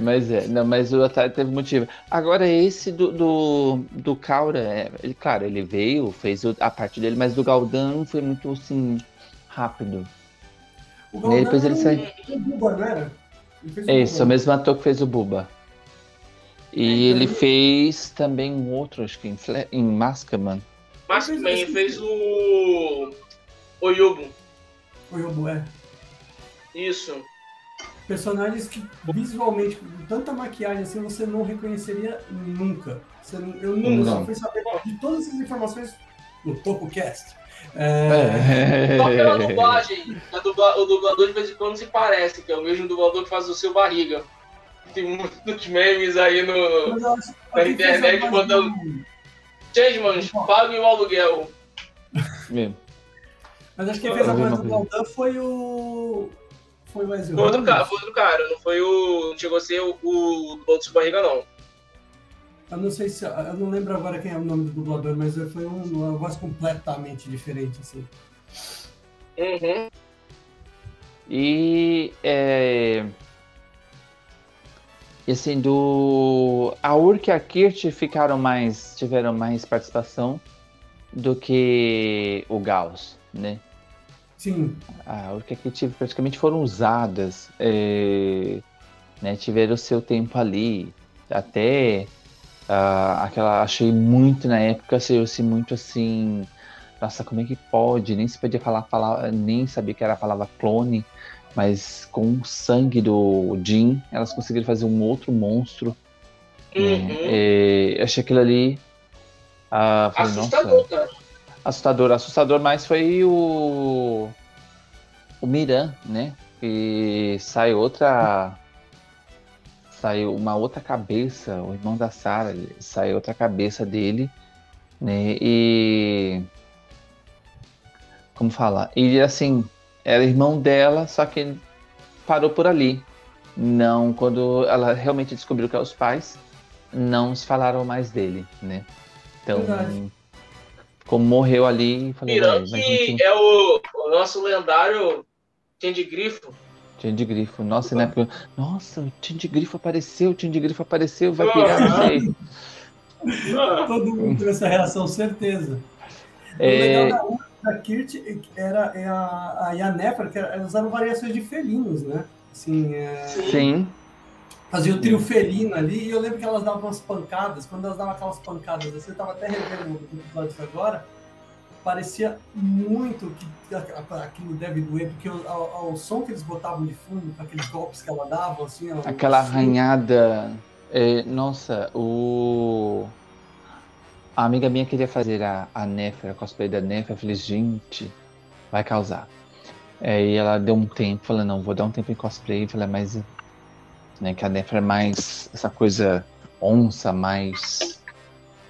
Mas é, não, mas o Atari teve motivo. Agora, esse do, do, do Kaura, é, ele, claro, ele veio, fez a parte dele, mas do Galdan não foi muito assim rápido. O E Galdan depois ele saiu. Buba, não era? Ele É isso, Buba. o mesmo ator que fez o Buba. E É, então ele ele- fez também um outro, acho que em, Fle- em Maskerman. Mas Mas também assim- fez o. O Yugo. O Yobo, é. Isso. Personagens que visualmente, com tanta maquiagem assim, você não reconheceria nunca. Você não- eu não, eu só Não. fui saber de todas essas informações no TopoCast. É, Só pela dublagem. Dubla- o dublador de vez em quando se parece, que é o mesmo dublador que faz o seu barriga. Tem muitos memes aí no. acho Na internet, voz mandando- do- Changemans, paguem o aluguel. Mesmo. Mas acho que quem fez a voz do. Galdan foi o. Foi Wesley Foi outro cara, foi outro cara, não foi o. Não chegou a ser o, o de barriga, não. Eu não sei se. Eu não lembro agora quem é o nome do dublador, mas foi um- uma voz completamente diferente, assim. Uhum. E é, e assim, do. A Urk e a Kirt ficaram mais. tiveram mais participação do que o Gauss, né? Sim, A Urk e a Kirt praticamente foram usadas, é, né? Tiveram o seu tempo ali. Até ah, aquela. Achei muito na época, achei assim, muito assim. Nossa, como é que pode? Nem se podia falar, falar nem sabia que era a palavra clone, mas com o sangue do Jin, elas conseguiram fazer um outro monstro. né? Uhum. É, eu achei aquilo ali. ah, falei, Assustador, nossa. Assustador. Assustador mais foi o. O Miran, né? E sai outra. Saiu uma outra cabeça, o irmão da Sarah, sai outra cabeça dele, né? E. Como falar? E assim, era irmão dela, só que parou por ali. Não, quando ela realmente descobriu que eram os pais, não se falaram mais dele, né? Então, Verdade. Como morreu ali, falei, Miran, "Ué, mas não que é o, o nosso lendário Tinha de grifo. Tinha de grifo. Nossa, na época, nossa, o Tinha de grifo apareceu, o Tinha de grifo apareceu, vai pirar, não sei. Todo mundo teve essa reação, certeza. O É, legal da, da Kirt era é a, a Yanefra, que era- elas usaram variações de felinos, né? Assim, é, sim, fazia o trio felino ali, e eu lembro que elas davam umas pancadas, quando elas davam aquelas pancadas, assim, eu tava até revendo o episódio agora, parecia muito que aquilo deve doer, porque o, ao- ao som que eles botavam de fundo, com aqueles golpes que ela dava, assim... aquela assim, arranhada. é, nossa, o. A amiga minha queria fazer a, a Nefra, a cosplay da Nefra. Eu falei, gente, vai causar. Aí ela deu um tempo, falei, não, vou dar um tempo em cosplay. Eu falei, mas. Né, que a Nefra é mais essa coisa onça, mais.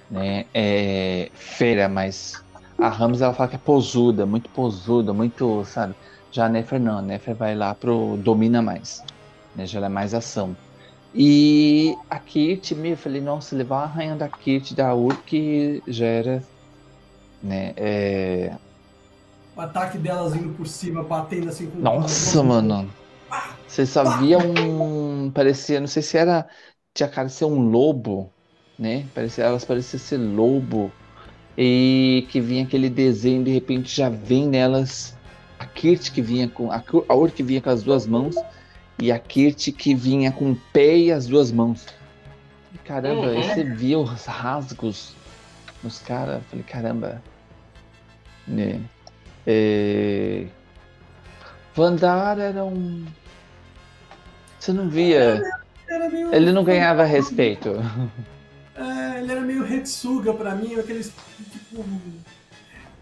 Né, é, feira, mais. A Ramos ela fala que é posuda, muito posuda, muito, sabe? Já a Nefra não, a Nefra vai lá pro domina mais. Né, já ela é mais ação. E a Kit, meu, eu falei, nossa, levar a arranha da Kit da Urk já era. Né, é... O ataque delas indo por cima, batendo assim com Nossa, mano. Você só via um. Parecia, não sei se era. Tinha cara de ser um lobo, né? Parecia, elas pareciam ser lobo. E que vinha aquele desenho, de repente já vem nelas a Kirt que vinha com. A, a Urk que vinha com as duas mãos. E a Kirt que vinha com o pé e as duas mãos. E, caramba, aí Uhum. você via os rasgos nos caras. Falei, caramba. Né? É... Vandar era um. Você não via. Era meio- Ele não ganhava respeito. É, ele era meio Retsuga pra mim, aqueles. Tipo.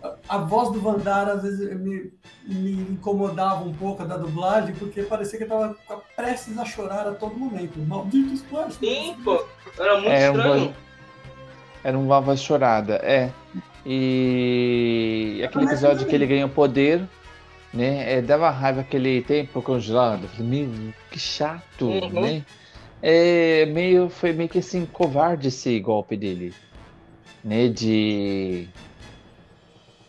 a- A voz do Vandara às vezes me, me incomodava um pouco da dublagem, porque parecia que eu tava prestes a chorar a todo momento. Malditos plásticos. Sim, pô. Era muito É, um estranho. Era uma voz chorada, é. E aquele episódio que ele ganhou poder, né? é, dava raiva aquele tempo congelado. Meu, que chato, Uhum. né? É, meio, foi meio que assim, covarde esse golpe dele. Né? De.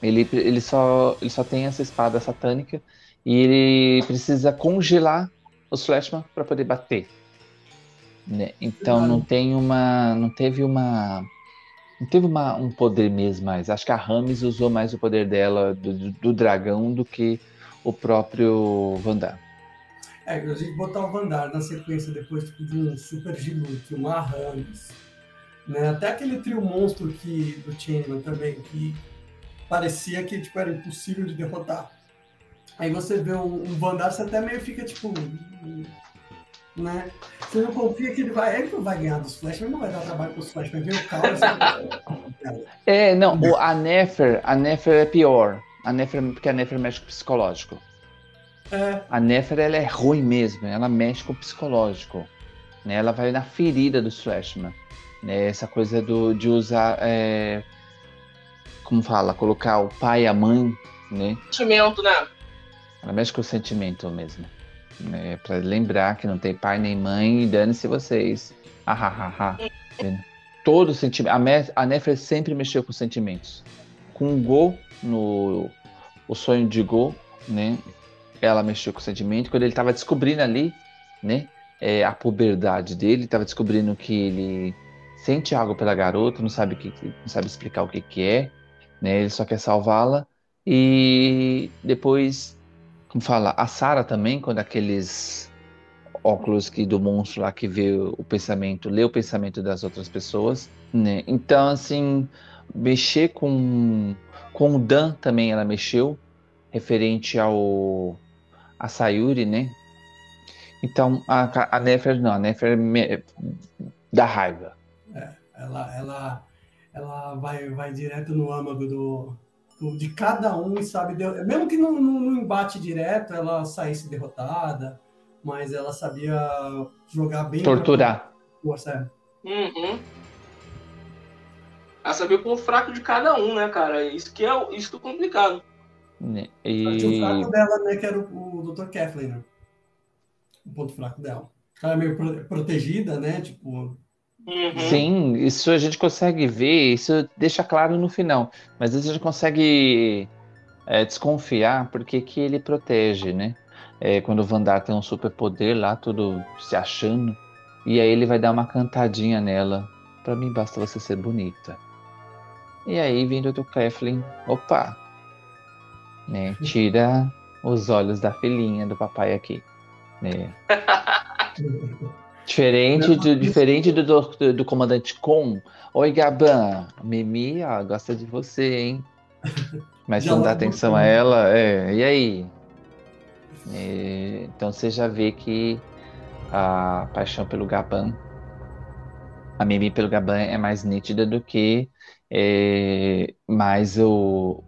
Ele, ele, só, ele só tem essa espada satânica e ele precisa congelar os Flashman para poder bater. Né? Então não tem uma. não teve uma. Não teve uma, um poder mesmo mais. Acho que a Rames usou mais o poder dela do, do dragão do que o próprio Vandar. É, a gente botar o Vandar na sequência depois tipo, de um Super Giluque, uma Rames, né? Até aquele trio monstro que, do Changeman também, que parecia que tipo, era impossível de derrotar. Aí você vê um, um Vandar, você até meio fica tipo. Né? Você não confia que ele vai. Ele não vai ganhar dos Flash, mas não vai dar trabalho para os Flash, vai ver o caos. é, não, o, a Nefer, a Nefer é pior. A Nefer, porque a Nefer mexe com o psicológico. É. A Nefer ela é ruim mesmo, ela mexe com o psicológico. Né? Ela vai na ferida do Flashman. Né? Essa coisa do, de usar. É, como fala? Colocar o pai e a mãe. Né? Sentimento, né? Ela mexe com o sentimento mesmo. Né? Pra lembrar que não tem pai nem mãe e dane-se vocês. Ah, ah, ah, ah. Todo sentimento. A, a sempre mexeu com sentimentos. Com o Go, no o sonho de Go, né? Ela mexeu com o sentimento. Quando ele estava descobrindo ali, né? É, a puberdade dele, estava descobrindo que ele sente algo pela garota, não sabe que, não sabe explicar o que, que é, né? Ele só quer salvá-la. E depois como fala, a Sara também, quando aqueles óculos que do monstro lá que vê o pensamento, lê o pensamento das outras pessoas, né? Então, assim, mexer com com o Dan também ela mexeu, referente ao a Sayuri, né? Então, a, a Nefer não, a Nefer me, dá raiva. É, ela, ela, ela vai, vai direto no âmago do, de cada um, sabe? Mesmo que no, embate direto ela saísse derrotada, mas ela sabia jogar bem. Torturar. Força. É. Uhum. Ela sabia o ponto fraco de cada um, né, cara? Isso que é isso que é complicado. Né, e... O fraco dela, né, que era o, o Dr. Kathleen, né? O ponto fraco dela. Ela é meio protegida, né? Tipo, Uhum. Sim, isso a gente consegue ver, isso deixa claro no final. Mas a gente consegue é, desconfiar porque que ele protege, né? É, quando o Vandar tem um superpoder lá, tudo se achando, e aí ele vai dar uma cantadinha nela. Para mim basta você ser bonita. E aí vindo do Kathleen, opa, né? Tira os olhos da filhinha do papai aqui, né? Diferente, do, diferente do, do, do, comandante Com. Oi, Gaban. Mimi, ó, gosta de você, hein? Mas não dá atenção a ela, é. E aí? É, então você já vê que a paixão pelo Gaban, a Mimi pelo Gaban é mais nítida do que é, mais o.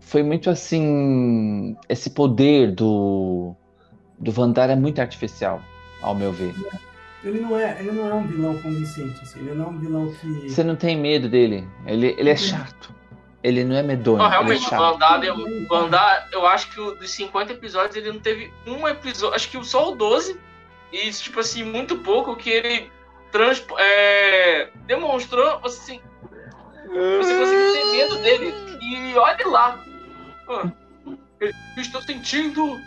Foi muito assim. Esse poder do, do Vandar é muito artificial ao meu ver. Ele não é, ele não é um vilão convincente, assim, ele não é um vilão que. Você não tem medo dele. Ele, ele é chato. Ele não é medonho. Não, realmente, é o Vandar, o Vandar, eu acho que dos 50 episódios ele não teve um episódio, acho que só o 12, e tipo assim, muito pouco que ele trans, é, demonstrou assim, você conseguiu ter medo dele. E olha lá. eu estou sentindo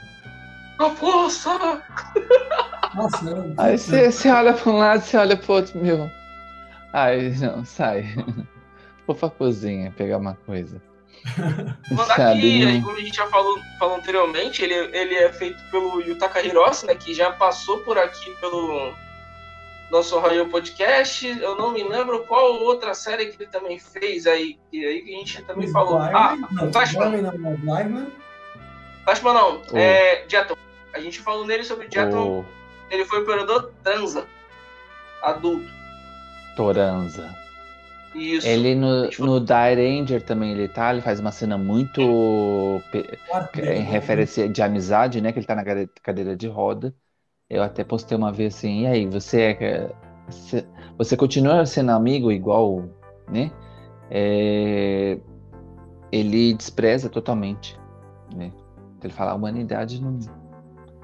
a força! Nossa, eu... Aí você, você olha para um lado, você olha para outro, meu. Ai, não, sai. Vou pra cozinha pegar uma coisa. Mandar Sabe, aqui, como a gente já falou, falou anteriormente, ele, ele é feito pelo Yutaka Hiroshi, né, que já passou por aqui pelo nosso Royal Podcast. Eu não me lembro qual outra série que ele também fez aí, que aí que a gente também o falou. ah, Flashman. Flashman não, oh. é Jetton. A gente falou nele sobre o Jetron. Oh. Ele foi o operador Transa. Adulto. Toranza. Isso. Ele no, no Dire Ranger também ele tá, ele faz uma cena muito em referência de amizade, né? Que ele tá na cadeira de roda. Eu até postei uma vez assim, e aí, você é. Você continua sendo amigo igual, né? É, ele despreza totalmente, né? Ele fala, a humanidade não,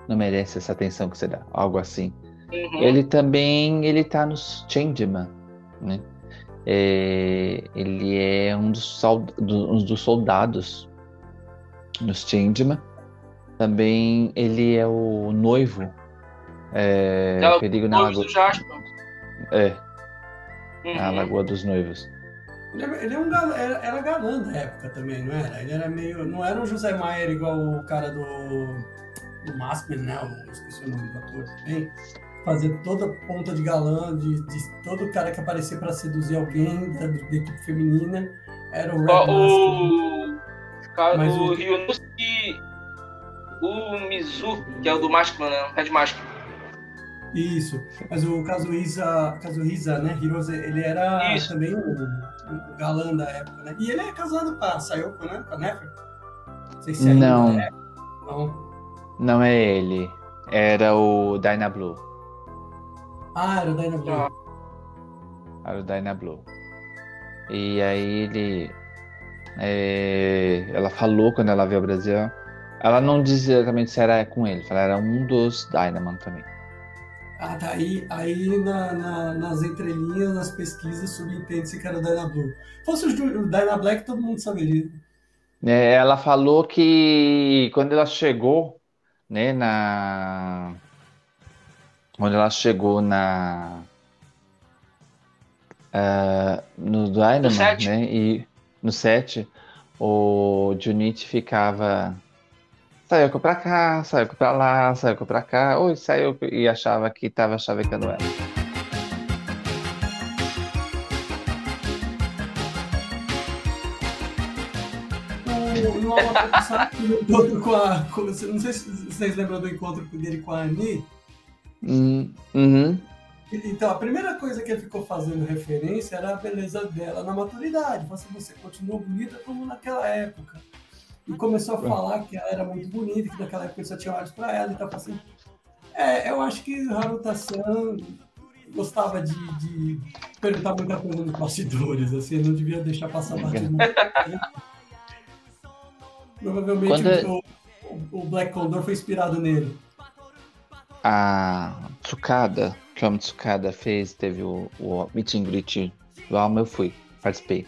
não merece essa atenção que você dá, algo assim. Uhum. Ele também, ele tá nos Changeman, né? É, ele é um dos, do, um dos soldados nos Changeman. Também ele é o noivo É, Aquela Perigo na Noivos Lagoa. do Jasper. É, Uhum. na Lagoa dos Noivos. Ele, é- é um gal- era, era galã da época também, não era? Ele era meio. Não era um José Maier igual o cara do. do Maskman, né? Eu esqueci o nome do ator também. Fazer toda ponta de galã, de, de todo cara que aparecia pra seduzir alguém da, da equipe feminina. Era o Red o. Cara, Mas o o- Ryunosuke. O Mizu, que é o do Maskman, né? O Red Maskman. Isso. Mas o Kazuhisa, Kazuhisa né? Hirose, ele era Isso. também o, o galã da época, né? E ele é casado com a Sayoko, né? Com a Nefer. Não sei se ainda Não. é. Não. Não é ele. Era o Dyna Blue. Ah, era o Dyna Blue. Ah. Era o Dyna Blue. E aí ele. é, ela falou quando ela veio ao Brasil. Ela não dizia exatamente se era com ele, ela era um dos Dynaman também. Ah, tá. Aí, aí na, na- nas entrelinhas, nas pesquisas, subentende-se que era o Dyna Blue. Se fosse o, Dyna Black, todo mundo saberia. É, ela falou que quando ela chegou, né, na. Quando ela chegou na. ah, no Dynaman, set. né, e no set, o Junichi ficava. Saiu pra cá, saiu pra lá, saiu pra cá, oi, saiu e achava que tava chavecando ela. No encontro com a. com- não sei se vocês lembram do encontro dele com a Ani. Hum, uhum. Então, a primeira coisa que ele ficou fazendo referência era a beleza dela na maturidade. Falou assim, você continuou bonita como naquela época. E começou a falar que ela era muito bonita, que naquela época ele só tinha olhos pra ela. Então, falou assim, é, eu acho que Haruta-san gostava de, de perguntar muita coisa nos bastidores, assim, não devia deixar passar batido. Provavelmente Quando- o, o- o Black Condor foi inspirado nele. A Tsukada, que o Tsukada fez, teve o, o meet and greet do Alma, eu fui, participei.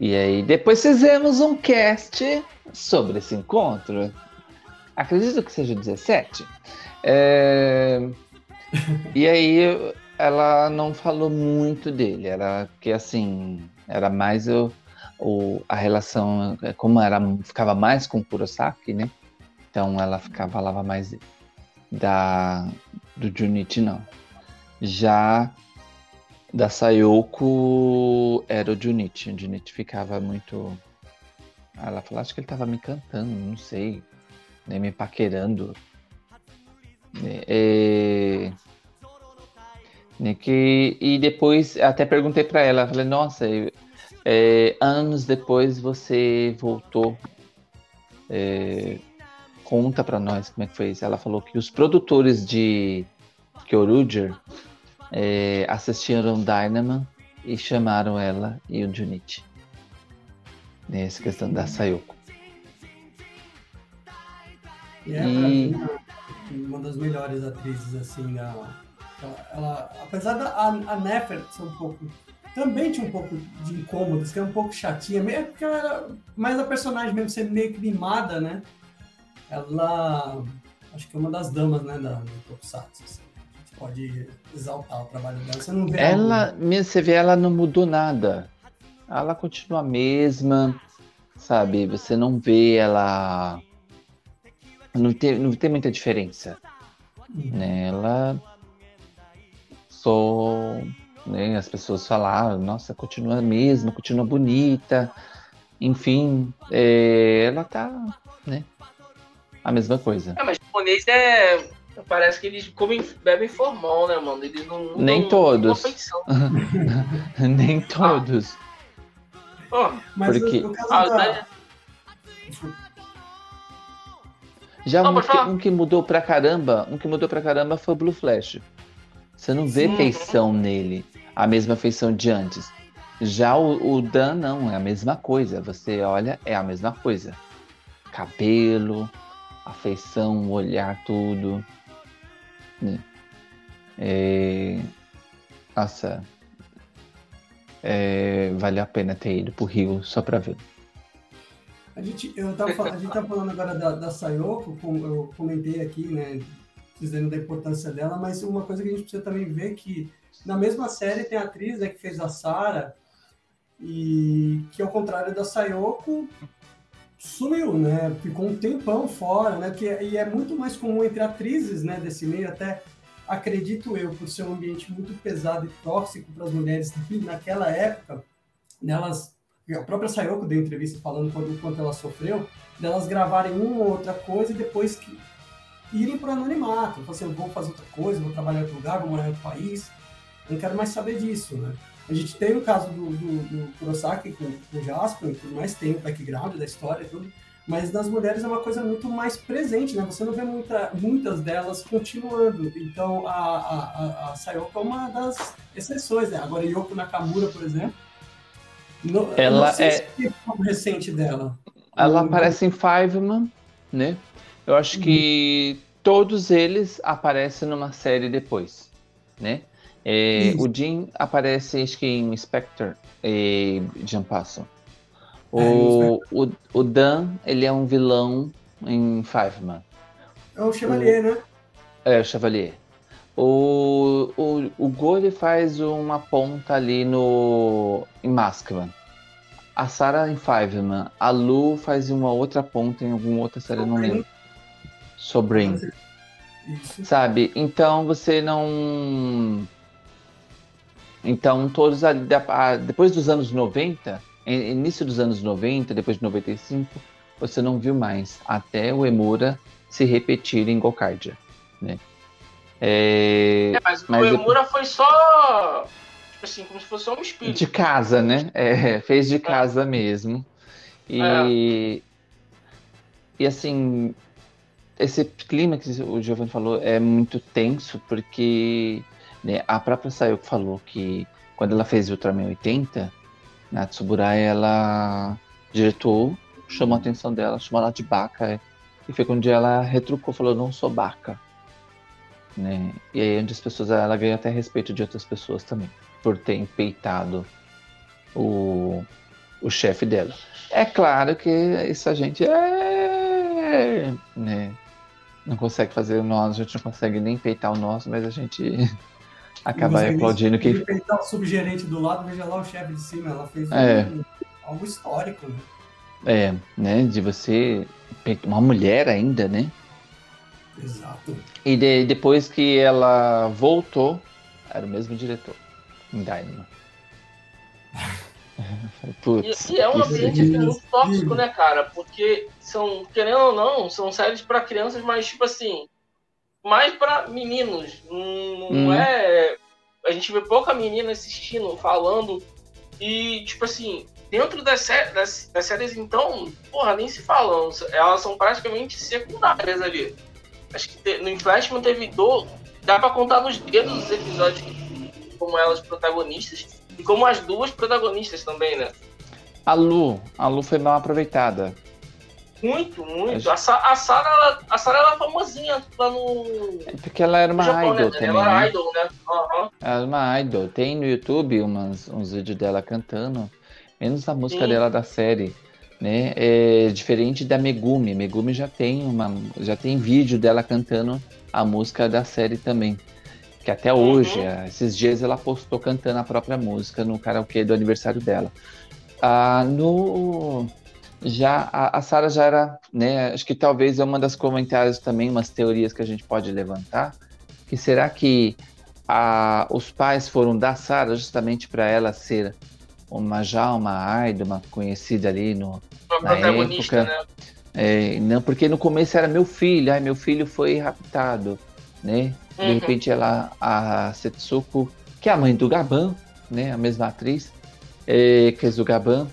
E aí, depois fizemos um cast sobre esse encontro. Acredito que seja 17. É, E aí, ela não falou muito dele, era que assim, era mais o, o- a relação, como era, ficava mais com o Kurosaki, né? Então ela ficava, falava mais da do Junichi não. Já da Sayoko era o Junichi. O Junichi ficava muito. Ela falou, acho que ele tava me cantando, não sei. Nem me paquerando. É, né, que, e depois até perguntei pra ela, falei, nossa, é, anos depois você voltou. É, conta pra nós como é que foi isso. Ela falou que os produtores de Kyoruger é, assistiram Dynaman e chamaram ela e o Junichi. Nessa questão da Sayoko. E é, E- uma das melhores atrizes, assim, da. Ela, ela- apesar da a, a Nefer ser um pouco. Também tinha um pouco de incômodos, que era um pouco chatinha, meio porque ela era mais a personagem mesmo ser meio que mimada, né? Ela. Acho que é uma das damas, né, da do Tokusatsu. assim. Pode exaltar o trabalho dela. Você não vê Ela, mesmo você vê, ela não mudou nada. Ela continua a mesma, sabe? Você não vê ela. Não tem, não tem muita diferença. Né? Ela só. Né? As pessoas falaram, nossa, continua a mesma, continua bonita. Enfim, é, ela tá. Né? A mesma coisa. É, mas japonês é. Parece que eles comem, bebem formal, né, mano? Eles não. não Nem todos. pensão. Nem todos. Ó, Mas o- porque- o, caso ah, da. Já Não, um pode que, um que mudou pra caramba, um que mudou pra caramba foi o Blue Flash. Você não vê Sim. feição nele, a mesma feição de antes. Já o, o Dan não, é a mesma coisa. Você olha, é a mesma coisa. Cabelo, a feição, o olhar, tudo. Né? É... Nossa. É... Vale a pena ter ido pro Rio só pra ver. A gente, eu tava, a gente tá falando agora da, da Sayoko, eu comentei aqui, né? dizendo da importância dela, mas uma coisa que a gente precisa também ver que na mesma série tem a atriz né, que fez a Sarah e que ao contrário da Sayoko sumiu, né? Ficou um tempão fora, né? Que, e é muito mais comum entre atrizes, né, desse meio, até acredito eu, por ser um ambiente muito pesado e tóxico para as mulheres naquela época, delas a própria Sayoko deu entrevista falando quanto, quanto ela sofreu, delas gravarem uma ou outra coisa e depois que irem para o anonimato. Então, assim, eu vou fazer outra coisa, vou trabalhar em outro lugar, vou morar em outro país, não quero mais saber disso, né? A gente tem o caso do, do, do Kurosaki com, o Jasper, por mais tem o background da história e tudo, mas nas mulheres é uma coisa muito mais presente, né? Você não vê muita, muitas delas continuando. Então a, a, a Sayoko é uma das exceções, né? Agora Yoko Nakamura, por exemplo, no, ela é é recente dela. ela Hum, aparece em Fiveman, né? Eu acho que todos eles aparecem numa série depois, né? É, o Jim aparece, acho que em Spectre e Jean Passo. É, O, o, o Dan, ele é um vilão em Fiveman. É o Chevalier, né? É, o Chevalier. O, o, o Go ele faz uma ponta ali no em Maskman. A Sarah em Fiveman. A Lu faz uma outra ponta em alguma outra série, eu não Sobrinho. lembro. Sobrinho. Isso. Sabe? Então você não. Então todos ali. Depois dos anos 90, in- início dos anos 90, depois de 95, você não viu mais. Até o Emura se repetir em Gokardia. Né? É, É, mas, Mas o Emura foi só. Tipo assim, como se fosse só um espírito. De casa, né? É, fez de casa mesmo. E, e assim, esse clima que o Giovanni falou é muito tenso, porque né, a própria Sayoko falou que quando ela fez Ultraman 80, na Tsuburai, ela diretou, chamou a atenção dela, chamou ela de Baca. E foi quando ela retrucou, falou, não sou Baca. Né? E aí onde as pessoas, ela ganha até respeito de outras pessoas também, por ter empeitado o, o chefe dela. É claro que isso a gente é. Né, não consegue fazer o nosso, a gente não consegue nem peitar o nosso, mas a gente acaba Mas aí, aplaudindo quem. respeitar o subgerente do lado, veja lá o chefe de cima. Ela fez É. um- algo histórico, né? É, né? De você. Uma mulher ainda, né? Exato. E de- depois que ela voltou, era o mesmo diretor. Em Dynamo. Putz, E, e é um ambiente assim, muito tóxico, né, cara? Porque são, querendo ou não, são séries pra crianças, mas tipo assim, mais pra meninos. Não, não Hum. é. A gente vê pouca menina assistindo, falando. E, tipo assim, dentro das, sé- das, das séries, então, porra, nem se falam. Elas são praticamente secundárias ali. Acho que no Flashman teve do. Dá pra contar nos dedos os episódios como elas protagonistas. E como as duas protagonistas também, né? A Lu, a Lu foi mal aproveitada. Muito, muito. Acho- A, Sa a Sarah, ela, a Sarah ela é famosinha lá no, É Porque ela era uma Japão, idol né? também, Ela era né? idol, né? Aham. Ela era uma idol. Tem no YouTube umas, uns vídeos dela cantando. Menos a música Sim. dela da série. Né? É diferente da Megumi. Megumi já tem uma. Já tem vídeo dela cantando a música da série também. Que até Uhum. hoje, eh, esses dias ela postou cantando a própria música no karaokê do aniversário dela. Ah, no já a, a Sara já era, né? Acho que talvez é uma das comentários também, umas teorias que a gente pode levantar, que será que a, os pais foram da Sara justamente para ela ser uma já uma idol, uma conhecida ali no Uma Na protagonista, época, né? é, não, porque no começo era meu filho, ai, meu filho foi raptado, né? De Uhum. repente ela, a Setsuko, que é a mãe do Gaban, né? A mesma atriz, é, que é o Gaban,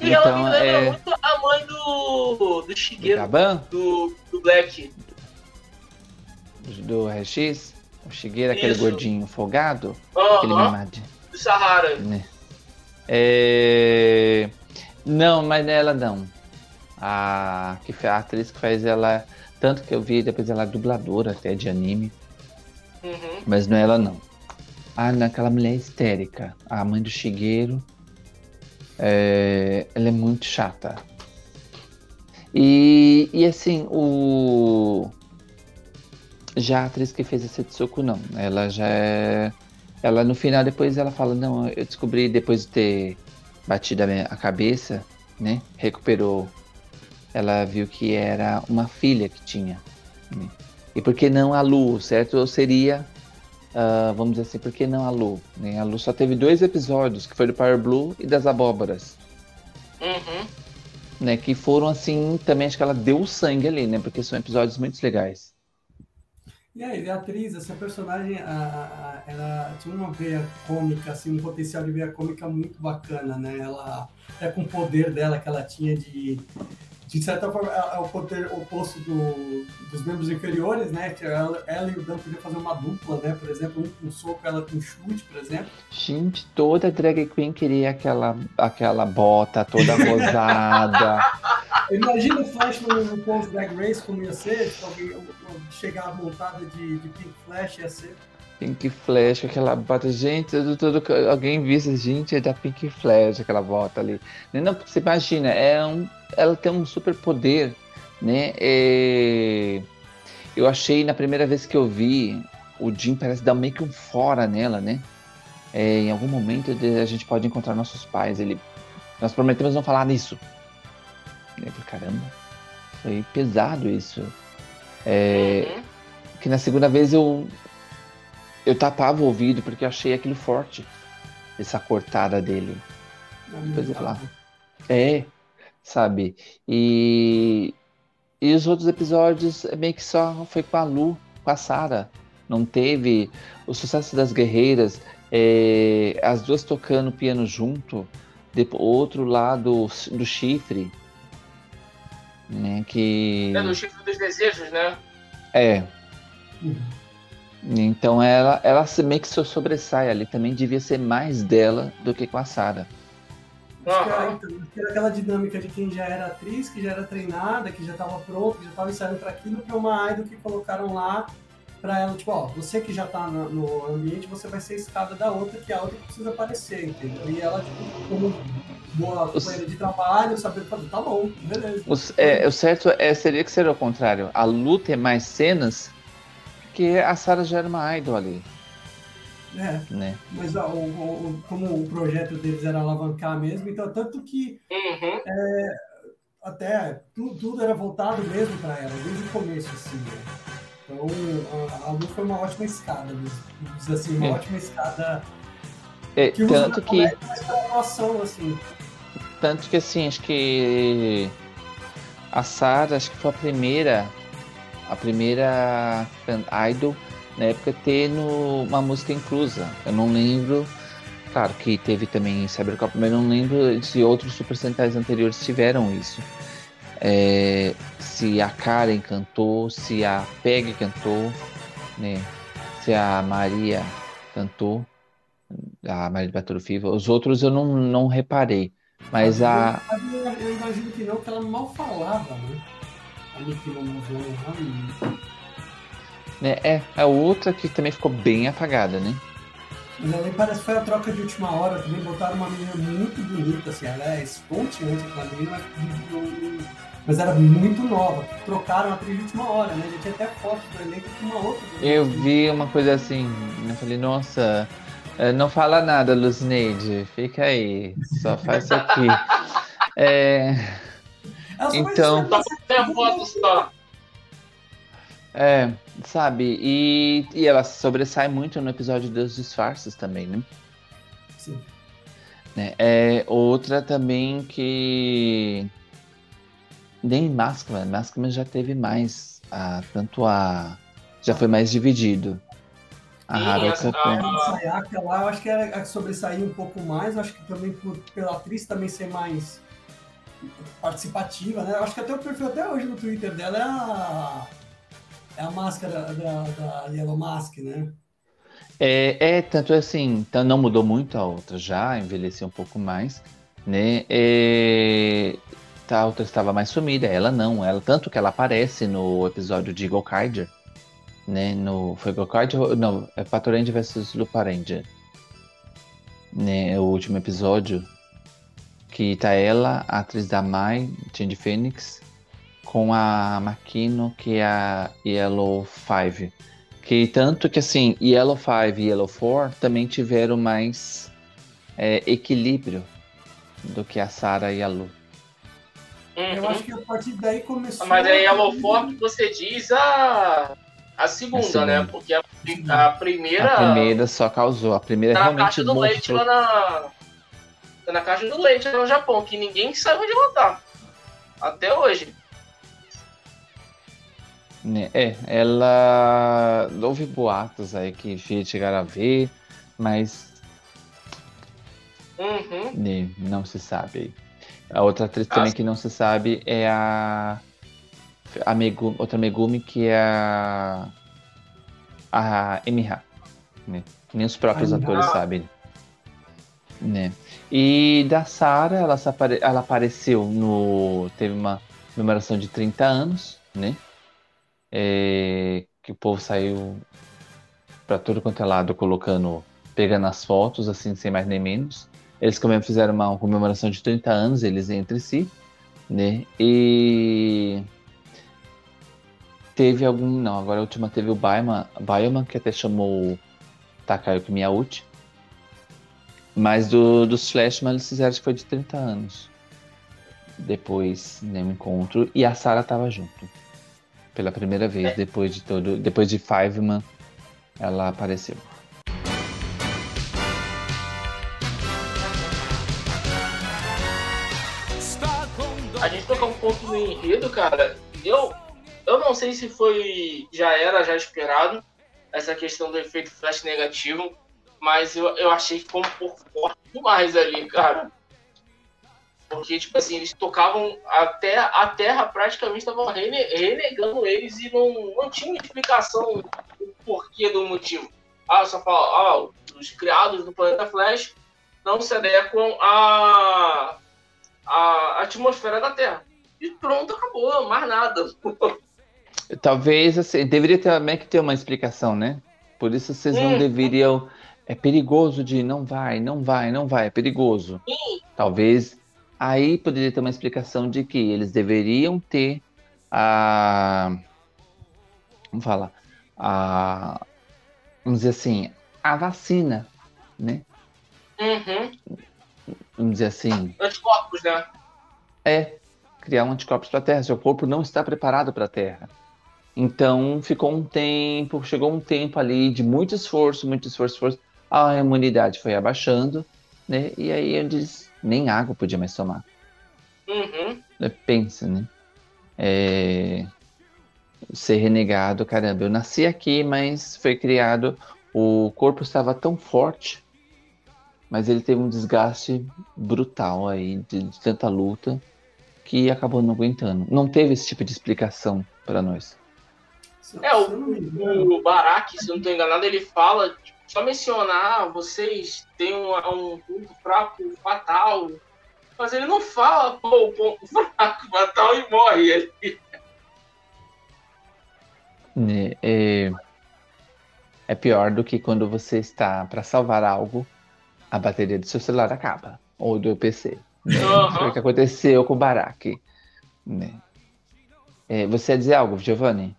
E ela me Então, lembra é- muito a mãe do, do Shigeru, do, do Black. do RX, o Shigeru, aquele gordinho folgado, aquele Aham, mimado, do Sahara. né? É, Não, mas ela não. A, que a atriz que faz ela, tanto que eu vi depois ela é dubladora até de anime. Uhum. Mas não é ela não. Ah, naquela mulher histérica. A mãe do Shigeru. É, ela é muito chata. E, e assim, o. Já a atriz que fez a Setsuko, não. Ela já é. Ela no final, depois ela fala: Não, eu descobri depois de ter batido a, minha, a cabeça, né? Recuperou. Ela viu que era uma filha que tinha. Né? E por que não a Lu, certo? Ou seria, uh, vamos dizer assim, por que não a Lu? Né? A Lu só teve dois episódios, que foi do Power Blue e das Abóboras. Uhum. Né? Que foram assim, também acho que ela deu sangue ali, né? Porque são episódios muito legais. E aí, a atriz, essa personagem, a, a, ela tinha uma veia cômica, assim, um potencial de veia cômica muito bacana, né? Ela, é com o poder dela que ela tinha de, de certa forma, é, é o poder oposto do, dos membros inferiores, né? Que ela, ela e o Dan podiam fazer uma dupla, né? Por exemplo, um com soco, ela com chute, por exemplo. Gente, toda drag queen queria aquela, aquela bota toda rosada. Imagina o Flash no, no Post Drag Race como ia ser, se alguém chegar montada de, de Pink Flash ia ser. Pink Flash, aquela bota, gente, tudo, tudo, alguém visse, gente, é da Pink Flash, aquela bota ali. Não, você imagina, é um, ela tem um super poder, né? É, eu achei na primeira vez que eu vi, o Jim parece dar meio que um fora nela, né? É, em algum momento a gente pode encontrar nossos pais. Ele, nós prometemos não falar nisso. Eu falei, caramba, foi pesado isso. É, uhum. Que na segunda vez eu eu tapava o ouvido porque eu achei aquilo forte. Essa cortada dele. Depois eu falar. É, sabe? E, e os outros episódios é meio que só foi com a Lu, com a Sarah. Não teve o sucesso das guerreiras, é, as duas tocando piano junto, depois, outro lado do chifre. Né, que... É do chifre dos desejos, né? É. Uhum. Então ela, ela meio que se sobressai ali. Também devia ser mais dela do que com a Sarah. Acho que, era, então, era aquela dinâmica de quem já era atriz, que já era treinada, que já estava pronto, que já estava ensaiando para aquilo, que é uma idol que colocaram lá para ela, tipo, ó, você que já tá no, no, ambiente, você vai ser escada da outra, que é a outra que precisa aparecer, entendeu? E ela, tipo, como boa companheira de trabalho, sabendo fazer, tá bom, beleza. Os, é, o certo é, seria que seria o contrário. A luta é mais cenas, que a Sarah já era uma idol ali. É, né? mas ó, o, o, como o projeto deles era alavancar mesmo, então tanto que uhum. é, até tudo, tudo, era voltado mesmo para ela, desde o começo, assim, né? Então, a, a Lu foi uma ótima escada, mesmo. assim, uma é. ótima escada. É, que tanto que. Noção, assim. Tanto que, assim, acho que. A Sarah, acho que foi a primeira. A primeira idol na época ter no, uma música inclusa. Eu não lembro. Claro que teve também Cybercop, mas não lembro se outros Super Sentais anteriores tiveram isso. É, se a Karen cantou, se a Peg cantou, né? Se a Maria cantou, a Maria de Battlefield. Os outros eu não, não reparei. Mas eu, a. Eu imagino que não, porque ela mal falava, né? Né? É, a outra que também ficou bem apagada, né? Mas ali parece que foi a troca de última hora também. Botaram uma menina muito bonita, assim, ela é estonteante aquela menina, mas mas era muito nova. Trocaram a atriz de última hora, né? Já tinha até foto do elenco com uma outra. Eu vi uma coisa assim, eu falei, nossa, eh, não fala nada, Lucineide, fica aí, só faz isso aqui. é... Então. É, sabe? E, e ela sobressai muito no episódio dos disfarces também, né? Sim. É, é outra também que nem Maskman. Maskman já teve mais. A, tanto a. Já foi mais dividido. A Haruka a, Sayaka lá, eu acho que era a que sobressaía um pouco mais. Acho que também por, pela atriz também ser mais participativa, né? Eu acho que até o perfil até hoje no Twitter dela é a, é a máscara da, da Yellow Mask, né? É, é, tanto assim, então não mudou muito a outra já, envelheceu um pouco mais, né? É, a outra estava mais sumida, ela não, ela tanto que ela aparece no episódio de Gokaiger, né, no foi Gokaiger, não, é Patoranger versus Luparendia, né, o último episódio que tá ela, a atriz da Mai, Change Phoenix com a Makino, que é a Yellow 5. Que tanto que assim, Yellow 5 e Yellow 4 também tiveram mais é, equilíbrio do que a Sarah e a Lu. Eu acho que a partir daí começou. Mas a Yellow 4 você diz a, a segunda, A segunda. né? Porque a, a primeira. A primeira só causou. A primeira tá na realmente caixa do leite mostrou. lá na. Tá na caixa do leite lá no Japão, que ninguém sabe onde ela tá. Até hoje. né? É, ela. Houve boatos aí que chegaram a ver, mas Uhum. né, não se sabe. A outra atriz Ah, também que não se sabe é a. a Megumi, outra Megumi que é a. A Emiha. Né? Nem os próprios A atores Emiha. sabem. Né? E da Sarah, ela, apare- ela apareceu no. Teve uma comemoração de 30 anos, né? É, que o povo saiu pra todo quanto é lado colocando. pegando as fotos, assim, sem mais nem menos. Eles também fizeram uma comemoração de 30 anos, eles entre si, né? E teve algum. Não, agora a última teve o Bioman, Bioman que até chamou Takayuki Miyauchi. Mas do, dos Flashman eles fizeram que foi de 30 anos. Depois, né, um encontro. E a Sarah tava junto. Pela primeira vez, depois de todo. Depois de Fiveman, ela apareceu. A gente tocar um pouco no enredo, cara. Eu, eu não sei se foi. Já era, já esperado, essa questão do efeito flash negativo. Mas eu, eu achei que ficou um pouco forte demais ali, cara. Porque, tipo assim, eles tocavam até a Terra praticamente estava rene, renegando eles e não, não tinha explicação do porquê do motivo. Ah, só fala, ah, os criados do planeta Flash não se adequam à, à atmosfera da Terra. E pronto, acabou, mais nada. Talvez assim, deveria também que ter uma explicação, né? Por isso vocês não Hum. deveriam. É perigoso de não vai, não vai, não vai, é perigoso. Talvez aí poderia ter uma explicação de que eles deveriam ter a. Vamos falar. A. Vamos dizer assim, a vacina, né? Uhum. Vamos dizer assim, Anticorpos, né? é criar um anticorpos para a Terra. Seu corpo não está preparado para a Terra. Então ficou um tempo, chegou um tempo ali de muito esforço, muito esforço, esforço. A imunidade foi abaixando, né? E aí eles nem água podia mais tomar. Uhum. Né? Pensa, né? É... Ser renegado, caramba, eu nasci aqui, mas foi criado. O corpo estava tão forte, mas ele teve um desgaste brutal aí, de, de tanta luta, que acabou não aguentando. Não teve esse tipo de explicação para nós. É, o, o Barak, se eu não estou enganado, ele fala, tipo, só mencionar, vocês têm um, um ponto fraco fatal. Mas ele não fala, pô, o ponto fraco fatal e morre. Ele, né? É... é pior do que quando você está para salvar algo, a bateria do seu celular acaba, ou do PC. né? Aham. Foi o que aconteceu com o Barak. Né? É, você ia dizer algo, Giovanni?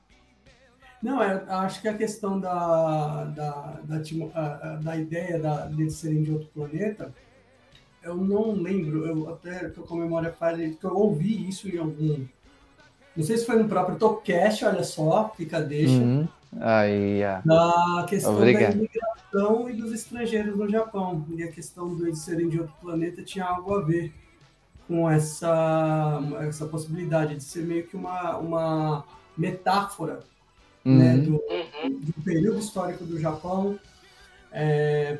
Não, é, acho que a questão da, da, da, da ideia da, deles serem de outro planeta, eu não lembro, eu até tô com a memória falha, que eu ouvi isso em algum. Não sei se foi no próprio Topcast, olha só, fica a deixa. Uhum. Aí, ah, Da questão Obrigado. da imigração e dos estrangeiros no Japão. E a questão deles serem de outro planeta tinha algo a ver com essa, essa possibilidade de ser meio que uma, uma metáfora né, uhum. do, Uhum. do período histórico do Japão, é,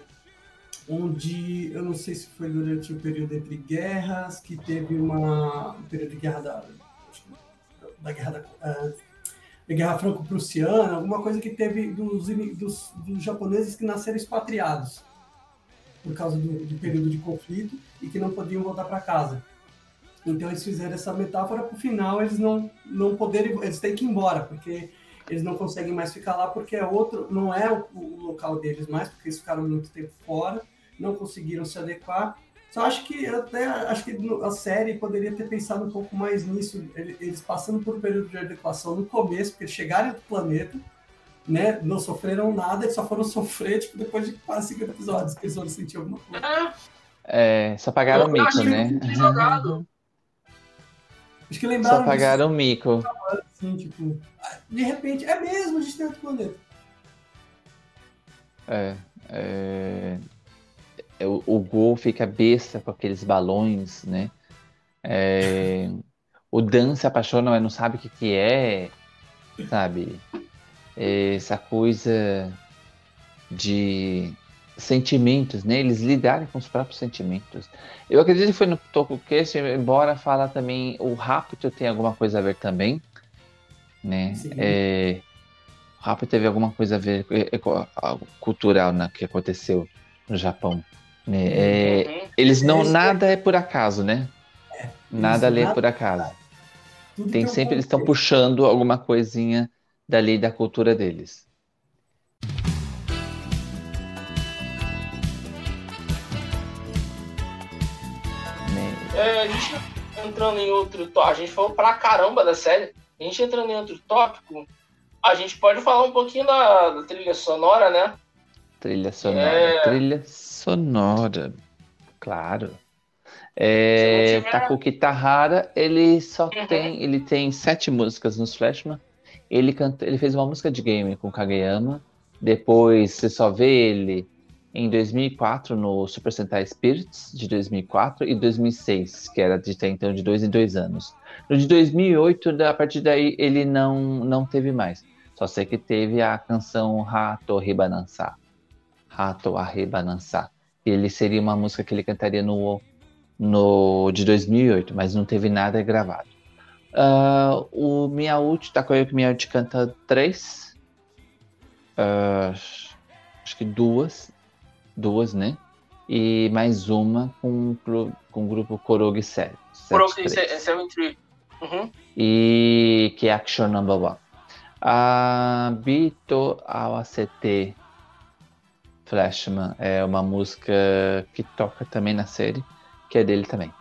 onde eu não sei se foi durante o período entre guerras, que teve uma um período de guerra da, da guerra da, da guerra franco-prussiana, alguma coisa que teve dos, dos, dos japoneses que nasceram expatriados por causa do, do período de conflito e que não podiam voltar para casa. Então eles fizeram essa metáfora para o final eles não não poderem, eles têm que ir embora porque eles não conseguem mais ficar lá porque é outro, não é o, o local deles mais, porque eles ficaram muito tempo fora, não conseguiram se adequar Só acho que até acho que a série poderia ter pensado um pouco mais nisso, ele- eles passando por um período de adequação no começo, porque eles chegaram outro planeta, né? Não sofreram nada, eles só foram sofrer tipo, depois de quase 50 episódios, que eles vão sentir alguma coisa. É, só pagaram o né? jogado. Acho que lembraram Só pagaram o mico. disso, assim, tipo, de repente, é mesmo, a gente tem outro planeta. É, é, é, o, o Gol fica besta com aqueles balões, né? É, o Dan se apaixona, mas não sabe o que, que é, sabe? É, essa coisa de sentimentos, né? Eles lidarem com os próprios sentimentos. Eu acredito que foi no TokuCast, embora falar também o Raptor tem alguma coisa a ver também, né? É, o Raptor teve alguma coisa a ver é, algo cultural né, que aconteceu no Japão. né? É, Uhum. eles não, nada é por acaso, né? Nada ali é por acaso. Tem sempre, eles estão puxando alguma coisinha dali da cultura deles. É, a gente entrando em outro tópico, a gente falou pra caramba da série. A gente entrando em outro tópico, a gente pode falar um pouquinho da, da trilha sonora, né? Trilha sonora. É. Trilha sonora. Claro. É, tiver- Takuki Tahara, ele só Uhum. tem, ele tem sete músicas nos Flashman. Ele canta, ele fez uma música de game com Kageyama. Depois você só vê ele em 2004 no Super Sentai Spirits de 2004 e 2006, que era de então de dois em dois anos. No de 2008, da- a partir daí ele não não teve mais. Só sei que teve a canção Hato Ribanansa. Hato Arribanansa. Ele seria uma música que ele cantaria no no de 2008, mas não teve nada gravado. Ah, o Miyauchi, Takoyuki Miyauchi canta três. Ah, acho que duas. Duas, né? E mais uma com, com o grupo Korogi 7. Pro Seven Tree. Uhum. E que é Action Number One. A Bito ACT Flashman é uma música que toca também na série, que é dele também.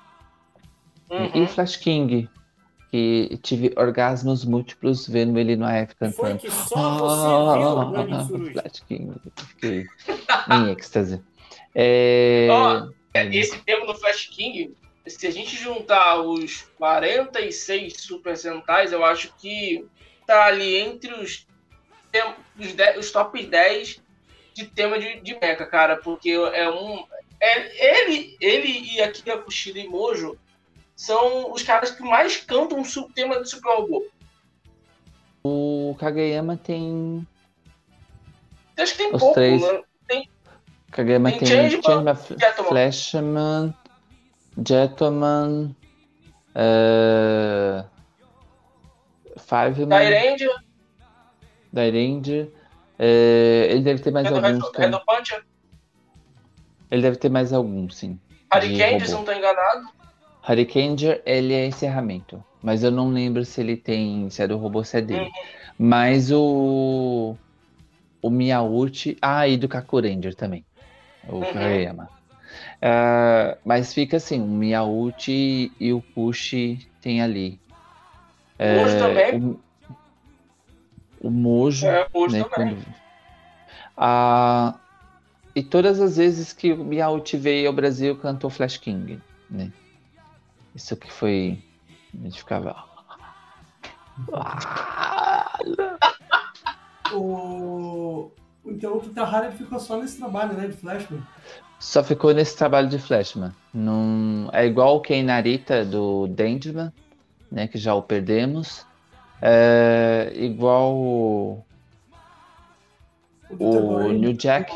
E- E Uhum. Flash King, que tive orgasmos múltiplos vendo ele no AF Foi cantando. que só você viu, Ah, King, fiquei em êxtase. É, É, Esse termo do Flash King, se a gente juntar os 46 Super Sentais, eu acho que tá ali entre os, os, de- os top 10 de tema de, de mecha, cara, porque é um. É, ele, ele e Akira Kushida e Mojo são os caras que mais cantam o su- tema do Super Robô. o Kageyama tem. Acho que tem Os pouco, três. né? Kageyama Tem tem Changeman. Flashman, Gentleman, uh, Fiveman, Tyrande, Dairanger. É, ele deve ter mais alguns. Ele deve ter mais alguns, sim. Se robô. não tô enganado. Hurricaneer, ele é encerramento. Mas eu não lembro se ele tem. Se é do robô, se é dele. Uhum. Mas o. O Miyauchi. Ah, e do Kakuranger também. O Uhum. Kageyama. Ah, mas fica assim: o Miyauchi e o Kushi tem ali. Mojo também. O, o Mojo. É, hoje né, também. quando- Ah, e todas as vezes que o Miyauchi veio ao Brasil, cantou Flash King, né? Isso que foi... A gente ficava... O... Então o Kitahara ele ficou só nesse trabalho, né, de Flashman. Só ficou nesse trabalho de Flashman. Não... É igual o Ken Narita do Dangerman, né? Que já o perdemos. É igual o, O, New Jack,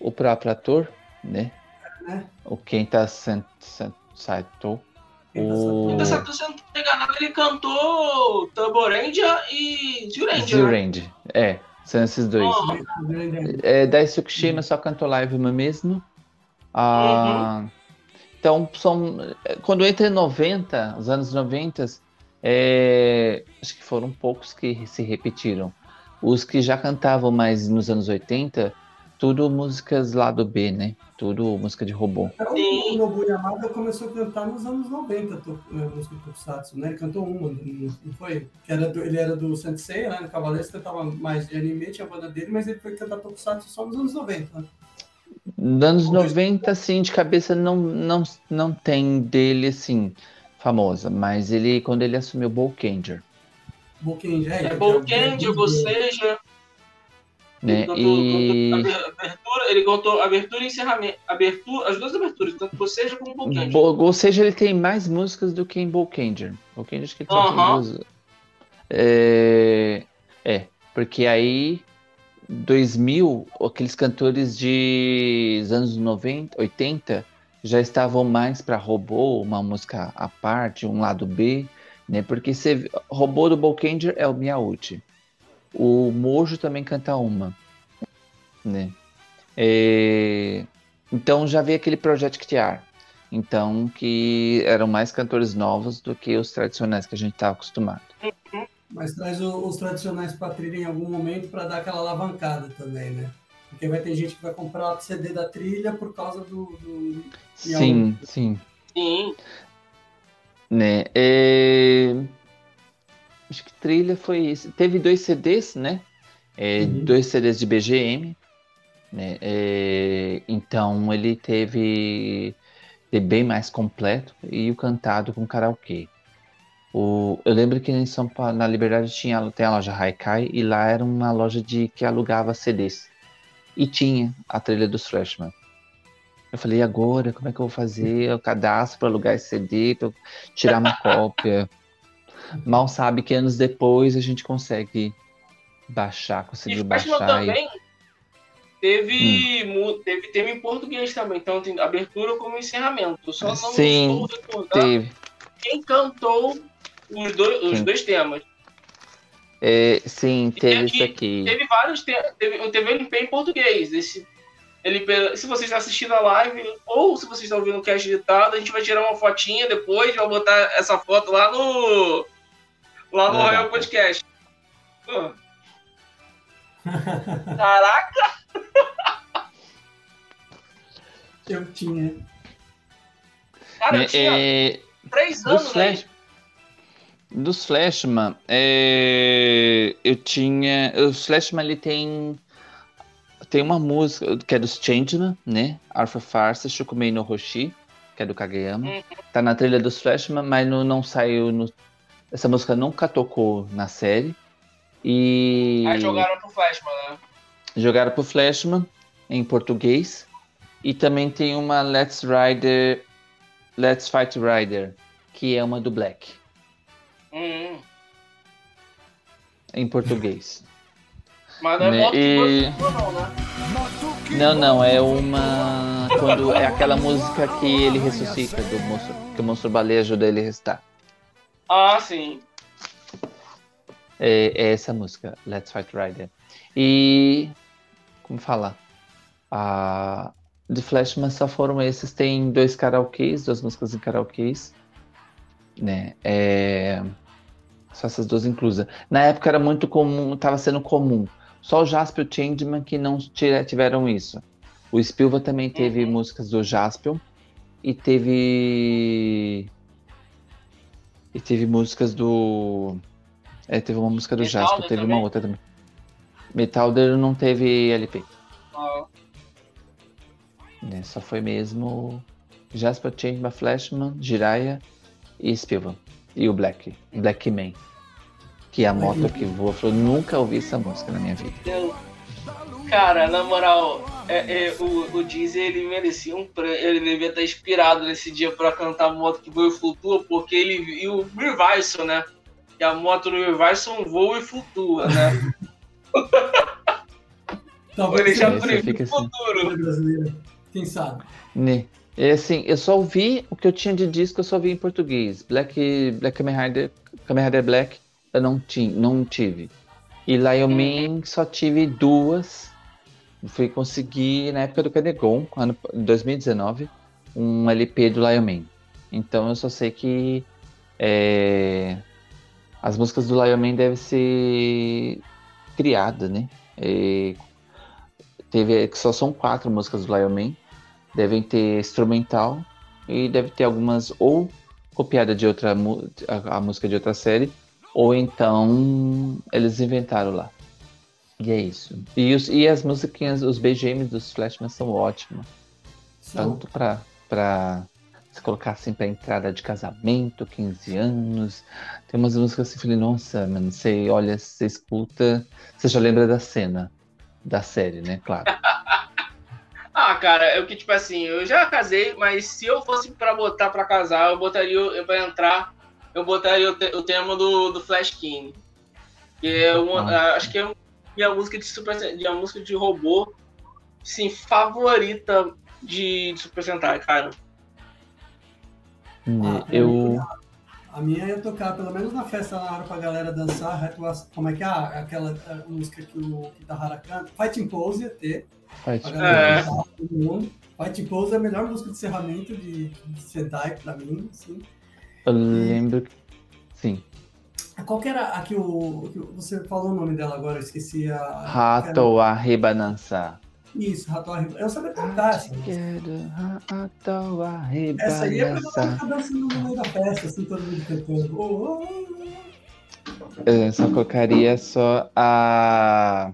o próprio ator, né? né? O Kenta Sen- Sen- Saito. O... Então, se eu não tô enganado, ele cantou Ranger e Zyuranger. né? Zyuranger. É, são esses dois. Ó, É, da Tsukishima só cantou live mesmo. Ah, Então, são, quando entra em 90, os anos 90, é, acho que foram poucos que se repetiram. Os que já cantavam mais nos anos 80, tudo músicas lá do B, né? Tudo música de robô. O Nobu Yamada começou a cantar nos anos 90, to, a música Tokusatsu, né? Ele cantou uma, não foi? Que era do, ele era do Sensei, né? No Cavaleiros cantava mais de anime, tinha a banda dele, mas ele foi cantar Tokusatsu só nos anos 90, né? Nos anos 90, assim, de cabeça não, não, não tem dele, assim, famosa. Mas ele, quando ele assumiu Bolkanger. Bolkanger, é. É Bolkanger, ou seja... Né? Ele cantou, E... cantou abertura, ele contou abertura e encerramento. Abertura, as duas aberturas, tanto ou seja como Bolkanger. Bo- ou seja, ele tem mais músicas do que em Bolkanger. Bolkanger acho que ele tem duas. É... é, porque aí 2000, aqueles cantores de dos anos 90, 80 já estavam mais para robô, uma música à parte, um lado B, né? Porque você, robô do Bolkanger é o Miyauchi. O Mojo também canta uma, né? É, Então já veio aquele Project TR. Então, que eram mais cantores novos do que os tradicionais que a gente estava acostumado. Mas traz o- os tradicionais pra trilha em algum momento para dar aquela alavancada também, né? Porque vai ter gente que vai comprar o CD da trilha por causa do. do... Sim, sim. Sim. Né? é, Acho que trilha foi isso. Teve dois CDs, né? É, Uhum. Dois CDs de BGM. Né? É, Então ele teve, teve bem mais completo e o cantado com karaokê. O, eu lembro que em São Paulo, na Liberdade tinha tem a loja Haikai e lá era uma loja de que alugava CDs. E tinha a trilha dos Freshman. Eu falei, agora? Como é que eu vou fazer o cadastro para alugar esse CD, para tirar uma cópia? Mal sabe que anos depois a gente consegue baixar, E conseguiu baixar. e- também teve, Hum. teve tema em português também, então tem abertura como encerramento. Só não Sim, Teve. quem cantou os dois, os dois temas. É, sim, teve aqui- isso aqui. Teve vários te- teve, teve LP em português. Esse LP, se vocês estão assistindo a live, ou se vocês estão ouvindo o cast editado, a gente vai tirar uma fotinha depois, vai botar essa foto lá no. Lá no. Royal Podcast. Pô. Caraca! Eu tinha. Cara, eu tinha é, três anos, dos né? Flash, dos Flashman, é, eu tinha. Os Flashman ele tem. Tem uma música que é dos Changeman, né? Alpha Farsa, Shukumei no Hoshi, que é do Kageyama. Uhum. Tá na trilha dos Flashman, mas não, não saiu no. Essa música nunca tocou na série. E. Aí jogaram pro Flashman, né? Jogaram pro Flashman em português. E também tem uma Let's Rider. Let's Fight Rider, que é uma do Black, Hum, em português. mas não é Né, e- não, né? Não, não, é uma. Quando é aquela música que ele ressuscita do monstro. Que o monstro baleia ajuda ele a ressuscitar. Ah, sim. É, é essa música, Let's Fight Rider. E. Como falar? A. The Flashman só foram esses. Tem dois karaokês, duas músicas em karaokês. Né? É, Só essas duas inclusas. Na época era muito comum, tava sendo comum. Só o Jaspion e o Changeman que não tiveram isso. O Spilva também teve músicas do Jaspion. E teve. E teve músicas do. É, teve uma música do Metalder Jaspion, teve também? uma outra também. Metalder não teve LP. Ah, né? Só foi mesmo Jasper Changeman, Flashman, Jiraiya e Spilvan. E o Black, Black Man. Que é a moto que voa. Eu nunca ouvi essa música na minha vida. Cara, na moral, é, é, o, o Deezer, ele merecia um prêmio. Ele devia estar inspirado nesse dia pra cantar moto que voa e flutua, porque ele viu o Reviso, né? E a moto no Reviso voa e flutua, né? Talvez Ele já previu o assim. futuro. brasileira. Quem sabe? Né? É assim, eu só ouvi o que eu tinha de disco, eu só ouvi em português. Black, Black Kamen Rider, Kamen Rider Black, eu não, tinha, não tive. E Lion Man só tive duas. Fui conseguir na época do Canegon, ano 2019, um LP do Lion Man. Então eu só sei que é, as músicas do Lion Man devem ser criadas, né? É, teve que só são quatro músicas do Lion Man. Devem ter instrumental e deve ter algumas ou copiada de outra a, a música de outra série ou então eles inventaram lá. E é isso. E, os, e as musiquinhas, os BGMs dos Flashman são ótimos. Tanto pra, pra se colocar assim pra entrada de casamento, 15 anos. Tem umas músicas assim, falei, nossa, mano, você olha, você escuta, você já lembra da cena da série, né? Claro. ah, cara, é o que, tipo assim, eu já casei, mas se eu fosse pra botar pra casar, eu botaria, eu, pra entrar, eu botaria o, te, o tema do, do Flash King. Que é uma, ah. acho que é minha música de super, minha música de robô, sim, favorita de, de Super Sentai, cara. Ah, eu. A minha ia tocar, pelo menos na festa na hora pra galera dançar, como é que é aquela música que o Kitahara canta? Fighting Pose ia ter. Fighting é. Pose. Fighting Pose é a melhor música de encerramento de, de Sentai pra mim, sim. Eu lembro. Sim. Qual que era a que, o, que você falou o nome dela agora? Eu esqueci a. Rato era... Arribanança. Isso, Rato Arribanança. Eu sabia cantar essa. Rato Arribanança. Essa aí é pra ficar dançando no meio da festa, assim, todo mundo cantando. Oh, oh, oh. Eu só colocaria só a.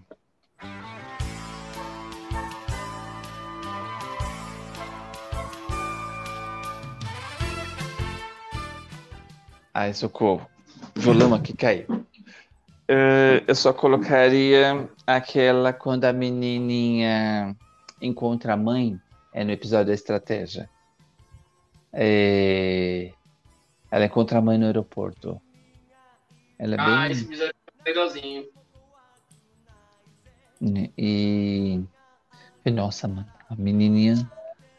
Ai, socorro volume aqui caiu. Uh, eu só colocaria aquela quando a menininha encontra a mãe, é no episódio da estratégia. É... Ela encontra a mãe no aeroporto. Ela é ah, bem... esse episódio é legalzinho. E... e... Nossa, mano, a menininha...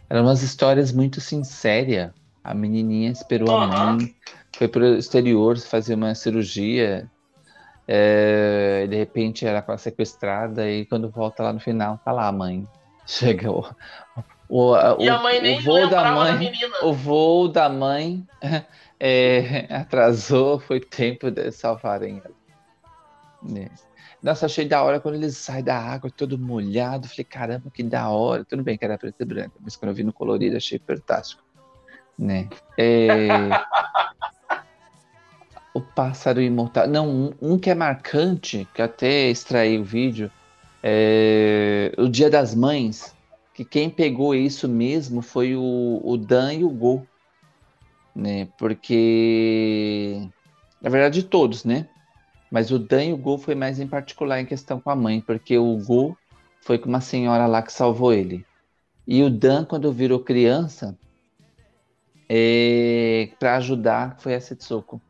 Eram umas histórias muito sinceras. A menininha esperou uhum. a mãe foi para o exterior fazer uma cirurgia. É, de repente ela foi sequestrada e quando volta lá no final, tá lá a mãe. Chega o, o, o, e a mãe nem o voo da mãe, da o voo da mãe é, atrasou, foi tempo de salvarem ela. É. Nossa, achei da hora quando eles saem da água todo molhado. Falei, caramba, que da hora. Tudo bem que era preto e branco, mas quando eu vi no colorido achei fantástico. Né? É... O Pássaro Imortal. Não, um, um, que é marcante, que até extraí o vídeo, é o Dia das Mães, que quem pegou isso mesmo foi o, o Dan e o Go. Né? Porque. Na verdade, todos, né? Mas o Dan e o Go foi mais em particular em questão com a mãe, porque o Go foi com uma senhora lá que salvou ele. E o Dan, quando virou criança, é, para ajudar, foi a Setsuko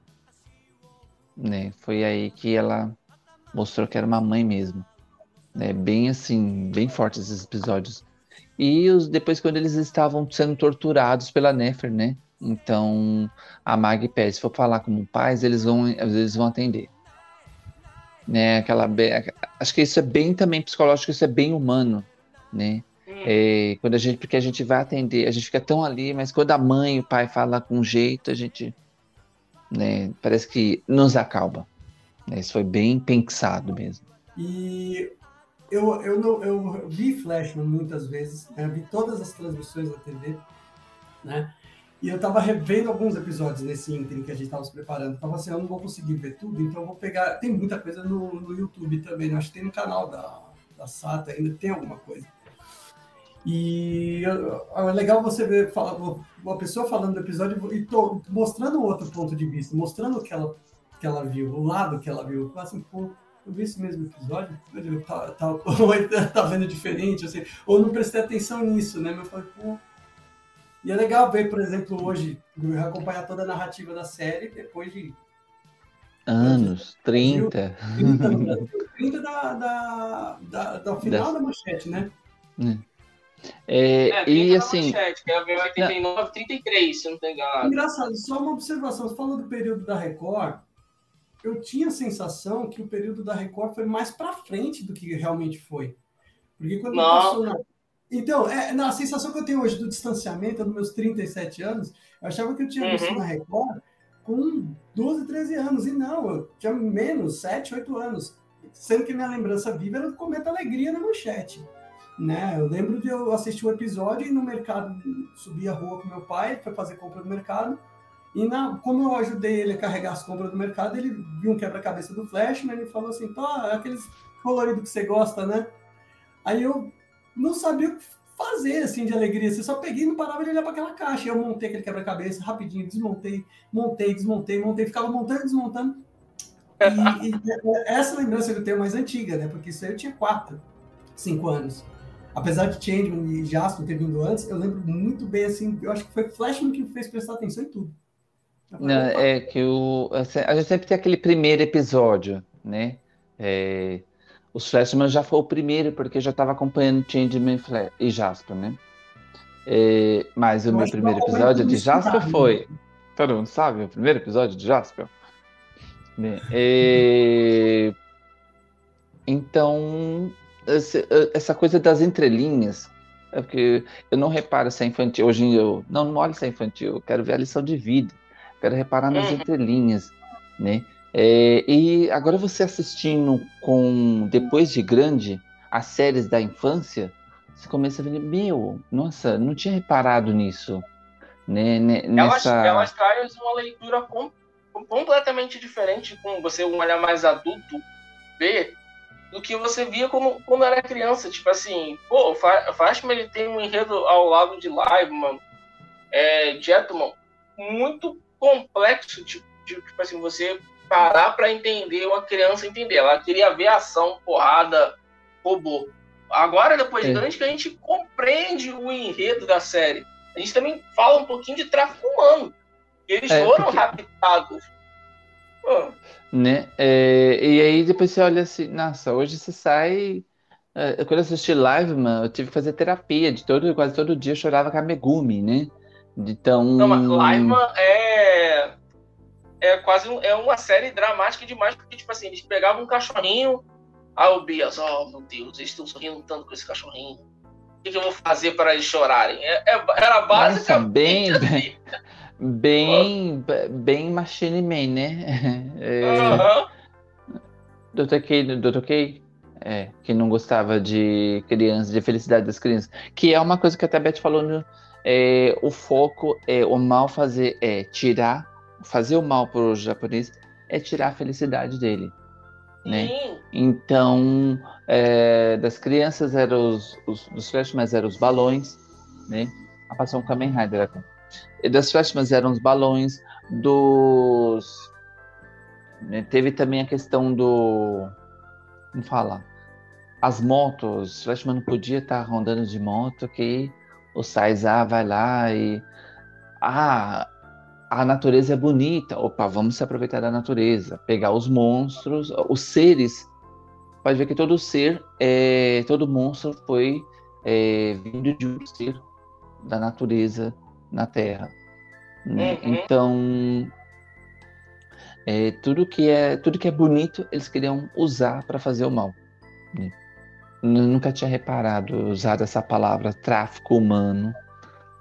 né? Foi aí que ela mostrou que era uma mãe mesmo. Né? Bem assim, bem fortes esses episódios. E os, depois quando eles estavam sendo torturados pela Nefer, né? Então a Mag pede, se for falar como pais, eles vão, eles vão atender. Né? Aquela, acho que isso é bem também psicológico, isso é bem humano, né? É, quando a gente, porque a gente vai atender, a gente fica tão ali, mas quando a mãe e o pai falam com jeito, a gente né? Parece que nos acalma. Né? Isso foi bem pensado mesmo. E eu, eu, não, eu vi Flashman muitas vezes, né? vi todas as transmissões da TV, né? E eu tava revendo alguns episódios nesse ínterim que a gente tava se preparando. tava assim, eu não vou conseguir ver tudo, então eu vou pegar. Tem muita coisa no, no YouTube também, né? acho que tem no canal da, da SATA ainda, tem alguma coisa. E é legal você ver uma pessoa falando do episódio e tô, mostrando outro ponto de vista, mostrando o que ela, que ela viu, o lado que ela viu. Assim, pô, eu vi esse mesmo episódio, tá, tá, tá vendo diferente, assim, ou não prestei atenção nisso, né? Mas eu falei, pô. E é legal ver, por exemplo, hoje, acompanhar toda a narrativa da série depois de. Anos, 30. 30, 30 da, da, da, da final da manchete, né? É. É, é, e assim. Manchete, que é 89, 33, se não tem enganado. Engraçado, só uma observação. Você falou do período da Record. Eu tinha a sensação que o período da Record foi mais para frente do que realmente foi. Porque quando não. passou na... Então, é, na sensação que eu tenho hoje do distanciamento, dos meus 37 anos, eu achava que eu tinha visto uhum. na Record com 12, 13 anos. E não, eu tinha menos, 7, 8 anos. Sendo que minha lembrança viva era do Cometa Alegria na manchete. Né? Eu lembro de eu assistir um episódio e no mercado, subir a rua com meu pai, para fazer compra no mercado, e na, como eu ajudei ele a carregar as compras do mercado, ele viu um quebra-cabeça do Flashman e falou assim, pô, é aqueles coloridos que você gosta, né? Aí eu não sabia o que fazer, assim, de alegria. Você só peguei e não parava de olhar para aquela caixa. Eu montei aquele quebra-cabeça rapidinho, desmontei, montei, desmontei, montei, ficava montando, desmontando. E, e essa lembrança que eu tenho mais antiga, né? Porque isso aí eu tinha quatro, cinco anos. Apesar de Changeman e Jasper ter vindo antes, eu lembro muito bem, assim, eu acho que foi Flashman que me fez prestar atenção em tudo. Não, é que o, assim, a gente sempre tem aquele primeiro episódio, né? É, os Flashman já foi o primeiro, porque já estava acompanhando Changeman e Jasper, né? É, mas o meu primeiro episódio de Jasper foi. Todo mundo sabe? O primeiro episódio de Jasper? É, então, essa coisa das entrelinhas, é porque eu não reparo se é infantil. Hoje eu não, não olho se é infantil, eu quero ver a lição de vida, quero reparar nas uhum. entrelinhas, né? É, e agora você assistindo com depois de grande as séries da infância, você começa a ver, meu, nossa, não tinha reparado nisso, né? Nessa... Elas, elas trazem uma leitura com, completamente diferente com você um olhar mais adulto ver do que você via como, quando era criança. Tipo assim, pô, o Fashman ele tem um enredo ao lado de Live, mano, é, Jetman, muito complexo, tipo, tipo assim, você parar para entender uma criança entender. Ela queria ver ação, porrada, robô. Agora, depois de grande, que a gente compreende o enredo da série. A gente também fala um pouquinho de tráfico humano. Eles é, foram porque... raptados. Pô. Né? É, e aí depois você olha assim, nossa, hoje você sai. É, quando eu assisti live, mano, eu tive que fazer terapia. De todo, quase todo dia eu chorava com a Megumi, né? Então. Não, mas live é. É quase um, é uma série dramática demais, porque, tipo assim, eles pegavam um cachorrinho. Ah, o Bias, oh meu Deus, eles estão sorrindo tanto com esse cachorrinho. O que, que eu vou fazer para eles chorarem? É, é, era basicamente. Nossa, bem, assim. bem, bem, bem Machine Man, né? É, Dr. K, Dr. K, é, que não gostava de crianças, de felicidade das crianças. Que é uma coisa que até a Beth falou, no, é, o foco é o mal fazer, é tirar, fazer o mal para o japonês é tirar a felicidade dele. Né? Então, é, das crianças eram os, os dos flashmans eram os balões, né? A passou um Kamen Rider aqui das festas eram os balões, dos. Né, teve também a questão do. Como fala? As motos. Flashman não podia estar rondando de moto, que o Saizá vai lá e. Ah, a natureza é bonita. Opa, vamos se aproveitar da natureza. Pegar os monstros, os seres. Pode ver que todo ser, é, todo monstro foi é, vindo de um ser da natureza na Terra. Né? Uhum. Então, é, tudo que é tudo que é bonito eles queriam usar para fazer o mal. Né? Nunca tinha reparado usar essa palavra tráfico humano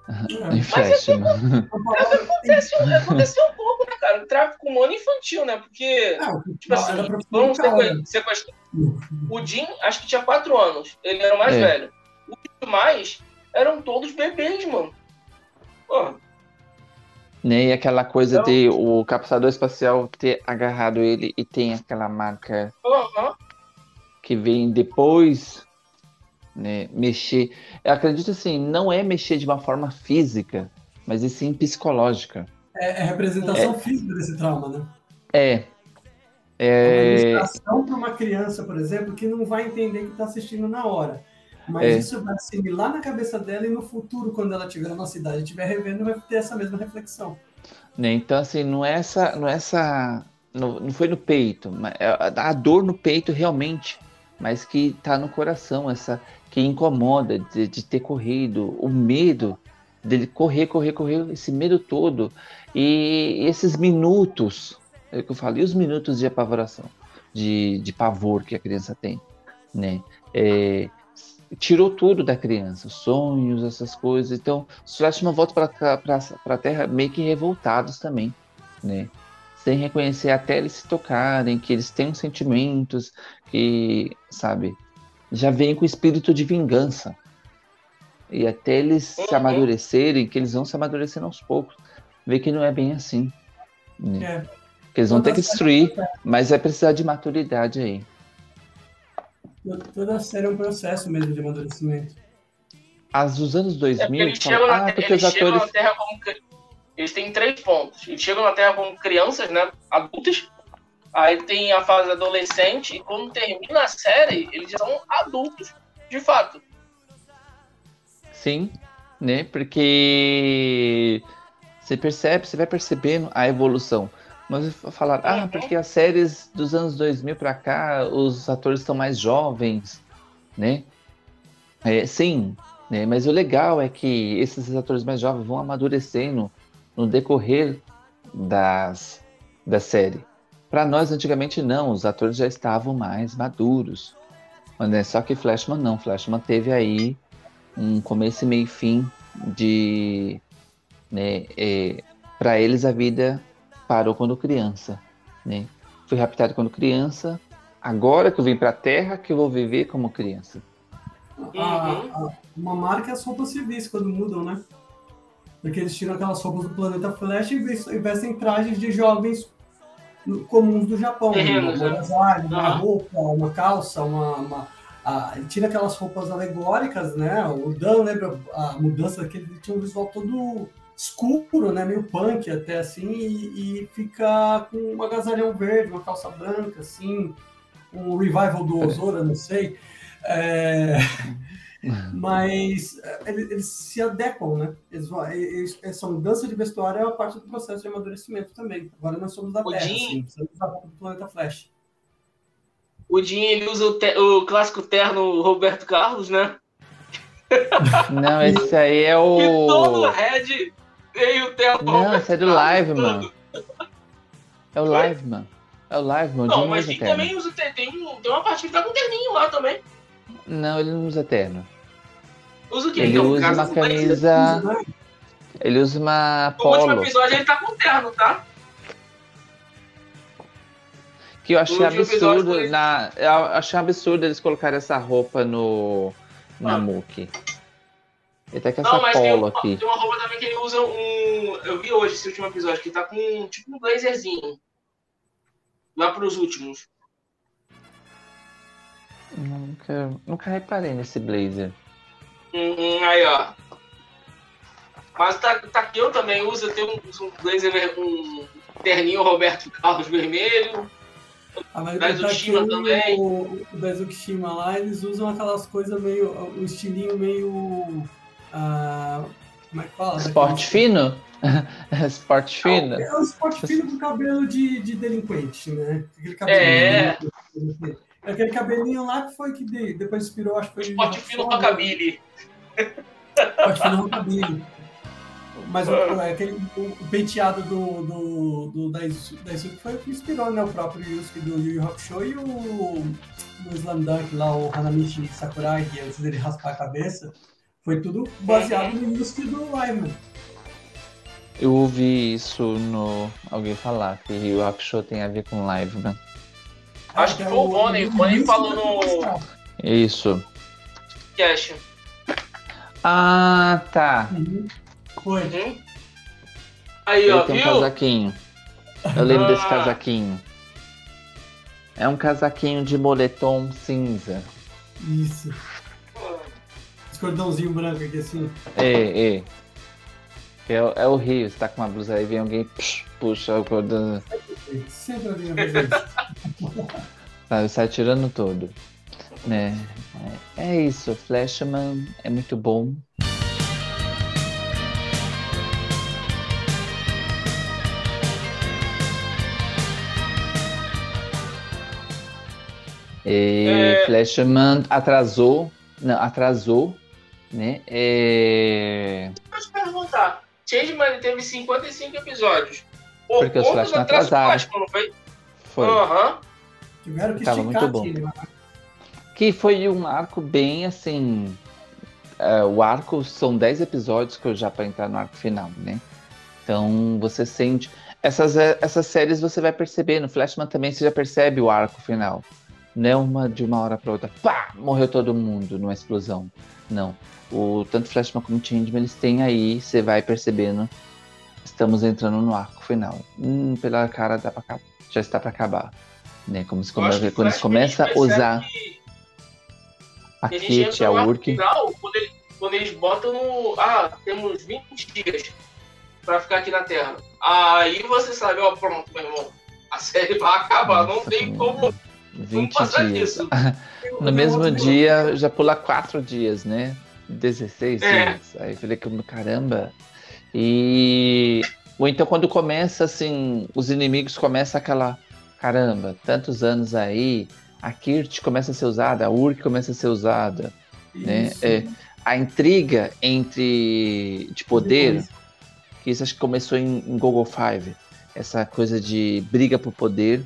é. em fashion. Aconteceu, aconteceu um pouco, né, cara? O tráfico humano infantil, né? Porque, ah, tipo assim, vamos sequestrar. O Jim, acho que tinha quatro anos. Ele era o mais é. velho. Os demais eram todos bebês, mano. Nem né, aquela coisa então, de o captador espacial ter agarrado ele e tem aquela marca que vem depois, né? Mexer. Eu acredito assim, não é mexer de uma forma física, mas e sim psicológica. É, é representação é, física desse trauma, né? É. É uma ilustração para uma criança, por exemplo, que não vai entender que está assistindo na hora. Mas é. isso vai assimilar na cabeça dela e no futuro, quando ela estiver na cidade e estiver revendo, vai ter essa mesma reflexão. Né, então, assim, não é essa. Não, é essa, não, não foi no peito, mas é a dor no peito realmente, mas que tá no coração, essa que incomoda de, de ter corrido, o medo dele correr, correr, correr, esse medo todo. E esses minutos, é o que eu falei, os minutos de apavoração, de, de pavor que a criança tem, né? É, tirou tudo da criança, sonhos, essas coisas. Então, os Flashman voltam para a Terra meio que revoltados também, né? Sem reconhecer até eles se tocarem, que eles têm sentimentos, que, sabe? já vem com espírito de vingança. E até eles uhum. se amadurecerem, que eles vão se amadurecendo aos poucos. Vê que não é bem assim. Né? É. Que eles vão Toda ter que destruir, mas vai precisar de maturidade aí. Toda série é um processo mesmo de amadurecimento. As dos anos 2000, é eles, chegam na, ah, eles atores... chegam na Terra como eles têm três pontos. Eles chegam na Terra como crianças, né, adultas. Aí tem a fase adolescente e quando termina a série, eles são adultos, de fato. Sim, né? Porque você percebe, você vai percebendo a evolução. Mas falar, ah, uhum. porque as séries dos anos 2000 para cá, os atores estão mais jovens, né? É, sim, né? Mas o legal é que esses atores mais jovens vão amadurecendo no decorrer das, da série. Para nós, antigamente, não, os atores já estavam mais maduros. Mas, né, só que Flashman não, Flashman teve aí um começo, meio e fim de. Né, é, para eles, a vida parou quando criança. Né? Fui raptado quando criança, agora que eu vim para a Terra, que eu vou viver como criança. A, a, uma marca é as roupas civis quando mudam, né? Porque eles tiram aquelas roupas do planeta Flash e vestem trajes de jovens comuns do Japão. Uma, né? uma roupa, uma calça, uma. uma a, ele tira aquelas roupas alegóricas, né? O Dan lembra a mudança daquele. Ele tinha um visual todo escuro, né? Meio punk até assim, e, e fica com um agasalhão verde, uma calça branca, assim, um revival do Ozora, não sei. É... Mas é, eles, eles, se adequam, né? Eles, eles, essa mudança de vestuário é uma parte do processo de amadurecimento também. Agora nós somos da o Terra, Jean... assim, do planeta Flash. O Jim, ele usa o, te... o clássico terno Roberto Carlos, né? Não, esse aí é o. E todo Red tem o terno Não, esse é do Live, mano. É o Live, mano. É o Live, mano. Não, mas ele também usa. Tem, tem, tem uma parte que tá com terninho lá também. Não, ele não usa terno. Usa o quê? Ele então, usa uma camisa. Ele usa uma polo. No último episódio ele tá com terno, tá? Que eu achei absurdo. Na, eu achei absurdo eles colocarem essa roupa no. na ah. Muki. Ele tá com essa não, polo tem, aqui. Tem uma roupa também que ele usa um. Eu vi hoje esse último episódio, que tá com tipo um blazerzinho. Lá pros últimos. Nunca, nunca reparei nesse blazer. Hum, aí, ó. Mas tá, tá eu também usa, tem um, um blazer, um terninho Roberto Carlos vermelho. Ah, mas Zushima também. O, o lá, eles usam aquelas coisas meio. o estilinho meio. Uh, como é que fala? Esporte fino? esporte fino? É, é o esporte fino com cabelo de, de delinquente, né? Aquele cabelo é. De Aquele cabelinho lá que foi que depois inspirou, acho que foi. Esporte fino rockabilly. Esporte fino rockabilly. Mas o, é aquele, o, penteado do, do, do da, Izuki foi o que inspirou né, o próprio Yusuke do Yu Yu Hakusho e o do Slam Dunk lá, o Hanamichi Sakurai, que antes dele raspar a cabeça, foi tudo baseado no Yusuke do Live. Eu ouvi isso no alguém falar que o Hakusho tem a ver com Live, né? Acho que foi o Bonnie. O Bonnie falou no. Isso. Cash. Ah, tá. Uhum. Foi. Uhum. Aí, Ele ó, tem viu? um casaquinho. Eu lembro ah. desse casaquinho. É um casaquinho de moletom cinza. Isso. Esse cordãozinho branco aqui assim. É, é. É, é o Rio, você tá com uma blusa aí, vem alguém psh, puxa o cordão. Sempre isso. Sabe, sai tirando todo. Né? É, é isso, Flashman é muito bom. E é... Flashman atrasou, não, atrasou, né? É... Deixa eu perguntar, Changeman teve 55 episódios. O Porque os Flashman atrasaram. Flashman, não foi? Foi. Aham. Uhum. Tiveram que Tava muito bom. Ele, que foi um arco bem assim. Uh, o arco são 10 episódios que eu já para entrar no arco final, né? Então você sente. Essas, essas séries você vai perceber, no Flashman também você já percebe o arco final. Não é uma de uma hora para outra, pá, morreu todo mundo numa explosão. Não. O, tanto Flashman como Changeman, eles têm aí, você vai percebendo, estamos entrando no arco final. Hum, pela cara dá pra, já está para acabar. Né? Como se come, quando eles começam a usar a Kate, a Urk. Final, quando, ele, quando eles botam no. Ah, temos 20 dias para ficar aqui na Terra. Aí você sabe, ó, pronto, meu irmão. A série vai acabar, Nossa, não tem como. 20 dias. no mesmo dia, já pula 4 dias, né? 16 é. dias. Aí eu falei, caramba. E. Ou então quando começa assim, os inimigos começam aquela. Caramba, tantos anos aí, a Kirt começa a ser usada, a Urk começa a ser usada. Né? É, a intriga entre de poder, que isso acho que começou em, em Google Five, essa coisa de briga por poder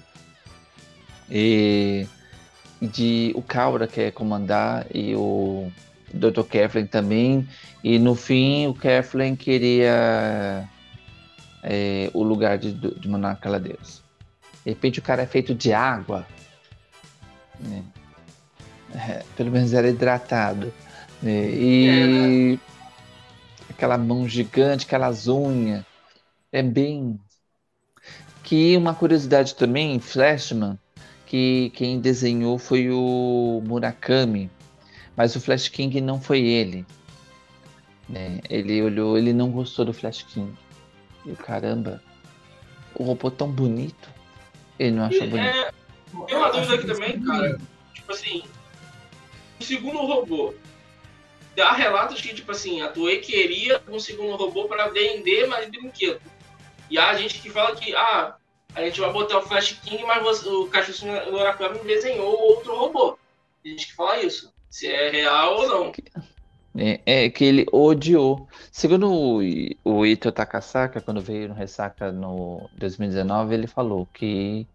e de o Kaura quer comandar e o Dr. Keflin também. E no fim o Keflin queria é, o lugar de, de Monarca Deus. De repente o cara é feito de água. Né? É, pelo menos era hidratado. Né? E aquela mão gigante, aquelas unhas. É bem. Que uma curiosidade também, Flashman, que quem desenhou foi o Murakami, mas o Flash King não foi ele. Né? Ele olhou, ele não gostou do Flash King. E caramba, o robô tão bonito. Ele não achou bonito. É, tem uma dúvida aqui também, cara. Tipo assim, o segundo robô. Há relatos que, tipo assim, a Toei queria um segundo robô para vender mais brinquedo. E há gente que fala que, ah, a gente vai botar o Flash King, mas você, o Cachuço Murakami desenhou outro robô. A gente que fala isso. Se é real ou não. É, é, que ele odiou. Segundo o, o Ito Takasaka, quando veio no Ressaca no 2019, ele falou que,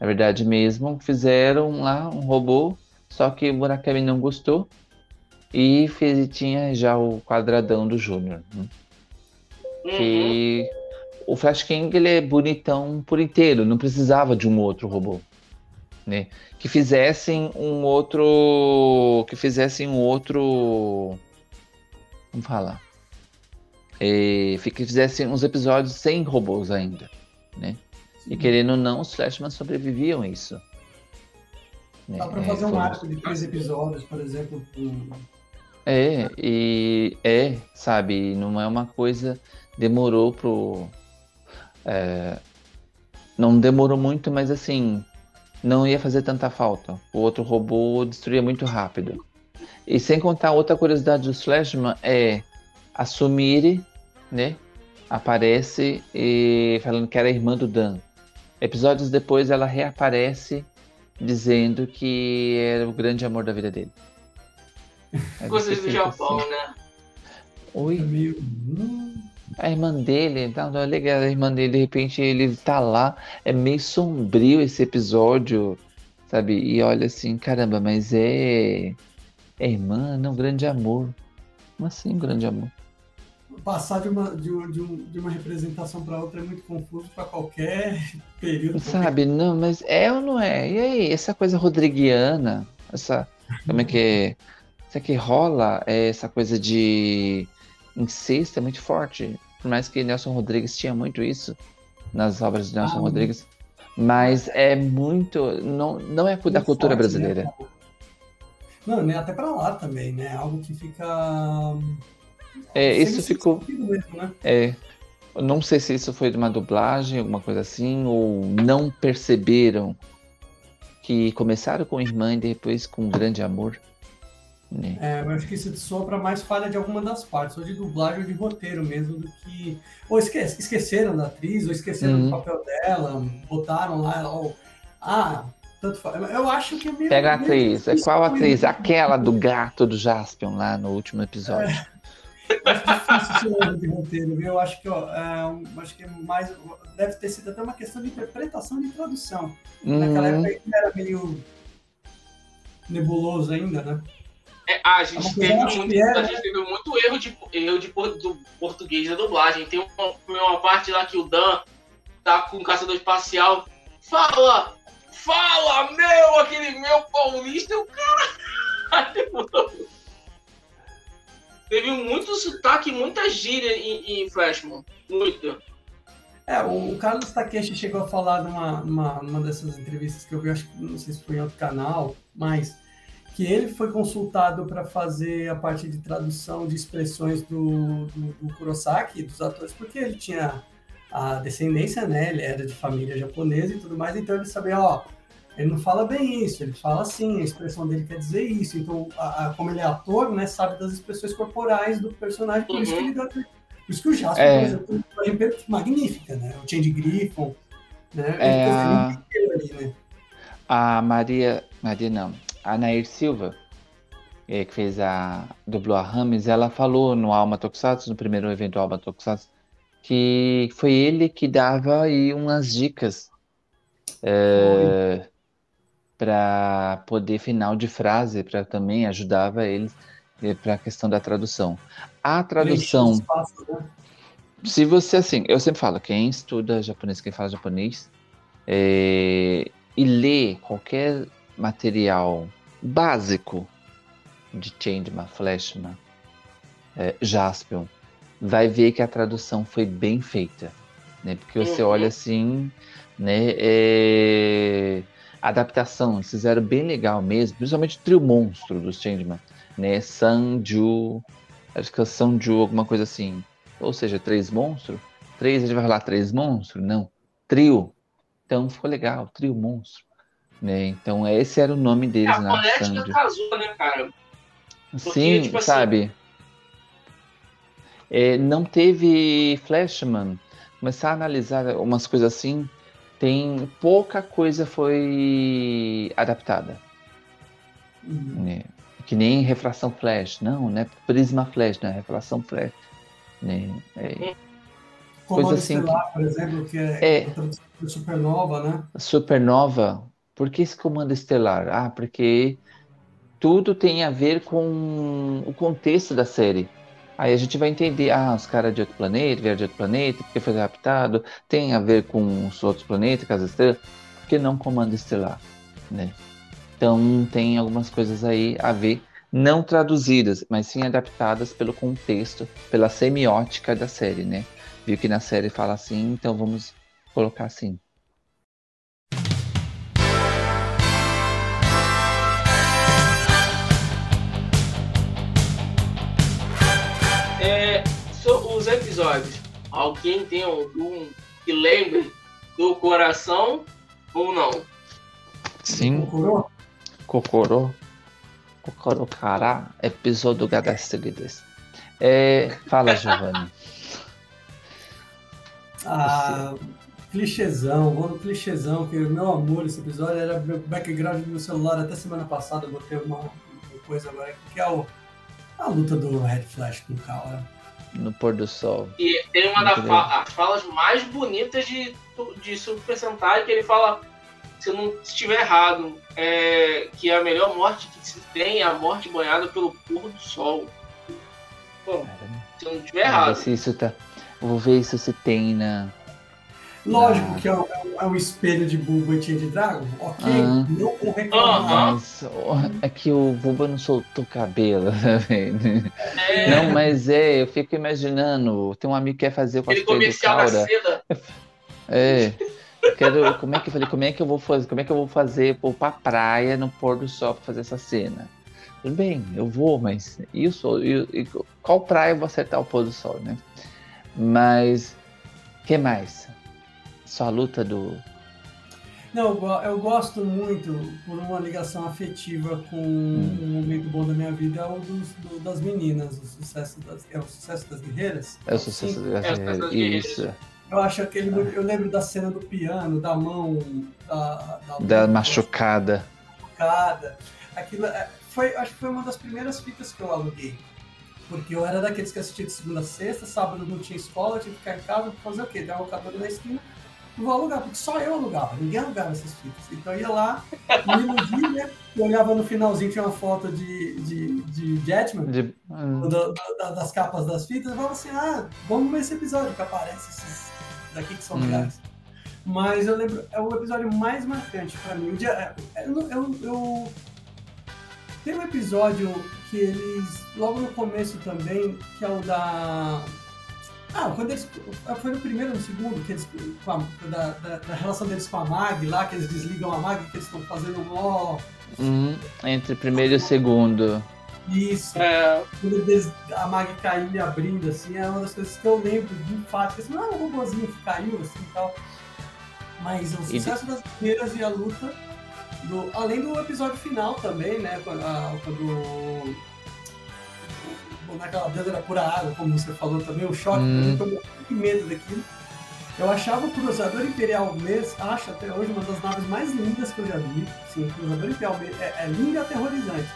na verdade mesmo, fizeram lá um robô, só que o Murakami não gostou e fez, tinha já o quadradão do Júnior. Né? Uhum. Que o Flash King ele é bonitão por inteiro, não precisava de um outro robô. Né? Que fizessem um outro. Que fizessem um outro. Vamos falar. É, que fizessem uns episódios sem robôs ainda. Né? E querendo ou não, os Flashman sobreviviam a isso. Né? Dá pra é, fazer é, um arco de três episódios, por exemplo. É, e é, sabe, não é uma coisa. Demorou pro é, não demorou muito, mas assim, não ia fazer tanta falta. O outro robô destruía muito rápido. E sem contar outra curiosidade do Flashman é a Sumire, né? Aparece e falando que era irmã do Dan. Episódios depois ela reaparece dizendo que era o grande amor da vida dele. Coisas do Japão, assim. né? Oi. Meu a irmã dele, tá, não é legal, a irmã dele, de repente ele tá lá, é meio sombrio esse episódio, sabe? E olha assim, caramba, mas é. É irmã, não, grande amor. Como assim, grande amor? Passar de uma, de, uma, de uma representação para outra é muito confuso para qualquer período. Sabe, qualquer... não, mas é ou não é? E aí, essa coisa rodriguiana, essa. Como é que é? Isso que rola é essa coisa de incesto é muito forte. Por mais que Nelson Rodrigues tinha muito isso nas obras de Nelson ah, Rodrigues. Mas é muito. Não, não é da cultura forte, brasileira. Né? Não, nem até para lá também, né? Algo que fica. É, isso ficou. Mesmo, né? É. não sei se isso foi de uma dublagem, alguma coisa assim, ou não perceberam que começaram com irmã e depois com grande amor. Né? É, eu acho que isso soa para mais falha de alguma das partes, ou de dublagem ou de roteiro mesmo, do que. Ou esque... esqueceram da atriz, ou esqueceram uhum. do papel dela, botaram lá, ou... ah, tanto faz. Eu acho que é meio. Pega a atriz, é qual atriz? Aquela do gato do Jaspion lá no último episódio. É. Acho difícil esse de roteiro, viu? Eu acho que, ó, é, acho que é mais. Deve ter sido até uma questão de interpretação e de tradução. Uhum. Naquela época era meio nebuloso ainda, né? É, a, gente teve muito, é... a gente teve muito erro de, erro de do português da dublagem. Tem uma, uma parte lá que o Dan tá com o caçador espacial. Fala! fala meu, aquele meu paulista, o cara. Teve muito sotaque, muita gíria em, em Flashman. Muito. É, o Carlos Takeshi chegou a falar numa, numa, numa dessas entrevistas que eu vi, acho que não sei se foi em outro canal, mas que ele foi consultado para fazer a parte de tradução de expressões do, do, do Kurosaki, dos atores, porque ele tinha a descendência, né? Ele era de família japonesa e tudo mais, então ele sabia, ó, ele não fala bem isso, ele fala assim, a expressão dele quer dizer isso. Então, a, a, como ele é ator, né, sabe das expressões corporais do personagem, por uhum. isso que ele dá. Por isso que o Jasper, é. por exemplo, é magnífica, né? O Change Griffon, né? É a... Ali, né? a Maria. Maria não. A Nair Silva, é, que fez a. dublou a Rames, ela falou no Alma Tokusatsu, no primeiro evento Alma Tokusatsu, que foi ele que dava aí umas dicas é, para poder final de frase, para também ajudava eles é, para a questão da tradução. A tradução, né? se você assim, eu sempre falo, quem estuda japonês, quem fala japonês e lê qualquer material básico de Changeman, Flashman, é, Jaspion, vai ver que a tradução foi bem feita, né? Porque você uhum. olha assim, né? É... Adaptação, eles fizeram bem legal mesmo, principalmente o trio monstro dos Changeman, né? Sanju, acho que é Sanju, alguma coisa assim. Ou seja, três monstros. Três, a gente vai falar três monstros? Não. Trio. Então ficou legal, trio monstro. Né? Então esse era o nome deles é, na Sanju. casou, né, cara? Porque, Sim, tipo assim, sabe? Assim, é, não teve Flashman. Começar a analisar umas coisas assim, tem pouca coisa foi adaptada. Uhum. Né? Que nem refração flash, não, né? Prisma flash, né? Refração flash. Né? É, coisa assim Estelar, que, por exemplo, que é, é supernova, né? Supernova. Por que esse comando estelar? Ah, porque tudo tem a ver com o contexto da série. Aí a gente vai entender, ah, os caras de outro planeta, vieram de outro planeta, porque foi raptado, tem a ver com os outros planetas, com as estrelas, porque não comando estelar, né? Então tem algumas coisas aí a ver, não traduzidas, mas sim adaptadas pelo contexto, pela semiótica da série, né? Viu que na série fala assim, então vamos colocar assim. Os episódios, alguém tem algum que lembre do coração ou não? Sim. Cocorô? Cocorô. Cocorô, cara. Episódio Gadastridis. É, fala, Giovanni. ah, clichêzão, vou no clichêzão, que meu amor, esse episódio era meu background do meu celular até semana passada, botei uma, uma coisa agora, que é o, a luta do Red Flash com o cara no pôr do sol. E tem uma das fa falas mais bonitas de, de Super Sentai que ele fala, se eu não estiver errado, é, que a melhor morte que se tem é a morte banhada pelo pôr do sol. Bom, se eu não estiver errado. Se isso tá... Vou ver se tem na Lógico ah. que é um, é um, espelho de Bulba e de Dragon, ok? Ah. Não vou reclamar. Mas é que o Bulba não soltou o cabelo, tá É. Não, mas é, eu fico imaginando, tem um amigo que quer fazer o cosplay do Caura. É. Quero, como é que eu falei, como é que eu vou fazer, como é que eu vou fazer vou pra praia no pôr do sol pra fazer essa cena? Tudo bem, eu vou, mas isso, eu, eu, qual praia eu vou acertar o pôr do sol, né? Mas, que mais? Só a luta do. Não, eu gosto muito, por uma ligação afetiva com hum. um momento bom da minha vida, é o dos, do, das meninas, o sucesso das, é o sucesso das guerreiras. É o sucesso Sim. das guerreiras, isso. Eu acho aquele. Eu lembro da cena do piano, da mão. Da, da, da machucada. Machucada. Aquilo é, foi, acho que foi uma das primeiras fitas que eu aluguei. Porque eu era daqueles que assistia de segunda a sexta, sábado não tinha escola, tinha que ficar em casa, fazer o quê? Dar uma locadora na esquina vou alugar, porque só eu alugava, ninguém alugava essas fitas. Então eu ia lá, me iludia, né? Eu olhava no finalzinho, tinha uma foto de, de, de Jetman, de... Do, do, das capas das fitas, e falava assim, ah, vamos ver esse episódio que aparece esses daqui que são hum. legais. Mas eu lembro, é o episódio mais marcante pra mim. É, é, eu, eu, eu- Tem um episódio que eles, logo no começo também, que é o da. Ah, quando eles. Foi no primeiro ou no segundo, que eles. a- da, da, da relação deles com a Mag lá, que eles desligam a Mag, que eles estão fazendo um mó. Uhum, entre primeiro e o segundo. Isso. É, Quando eles, a Mag caindo e abrindo, assim, é uma das coisas que eu lembro de fato. Assim, não é um robôzinho que caiu, assim e tal. Mas o E sucesso das guerreiras e a luta, do, além do episódio final também, né? Quando, a- quando o boneco lá dentro era pura água, como você falou também, o choque, Hum. pra mim, eu de medo daquilo. Eu achava o Cruzador Imperial mesmo, acho até hoje uma das naves mais lindas que eu já vi. Sim, o Cruzador Imperial é, é lindo e aterrorizante.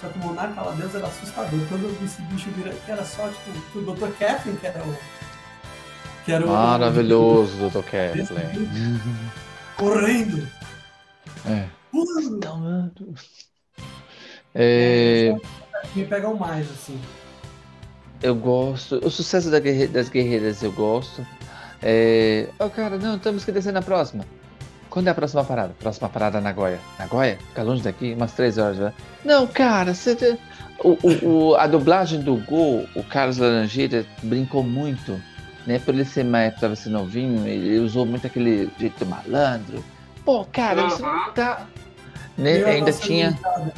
Só que o Monarca lá dentro era assustador. Quando eu vi esse bicho vira, que era só, tipo, o Dr. Catherine, que era o. Que era o. Maravilhoso, Dr. Kathleen. Correndo! É. pulando. É, Me pegam mais, assim. Eu gosto. O sucesso da guerre- das guerreiras eu gosto. É... Oh, cara, não, temos que descer na próxima. Quando é a próxima parada? Próxima parada Nagoya. Nagoya? Fica longe daqui? Umas três horas, né? Não, cara, você. O, o, o- a dublagem do Gol, o Carlos Laranjeira brincou muito, né? Por ele ser mais pra ser novinho, ele usou muito aquele jeito malandro. Pô, cara, você não tá. Né? Ainda tinha. limitada.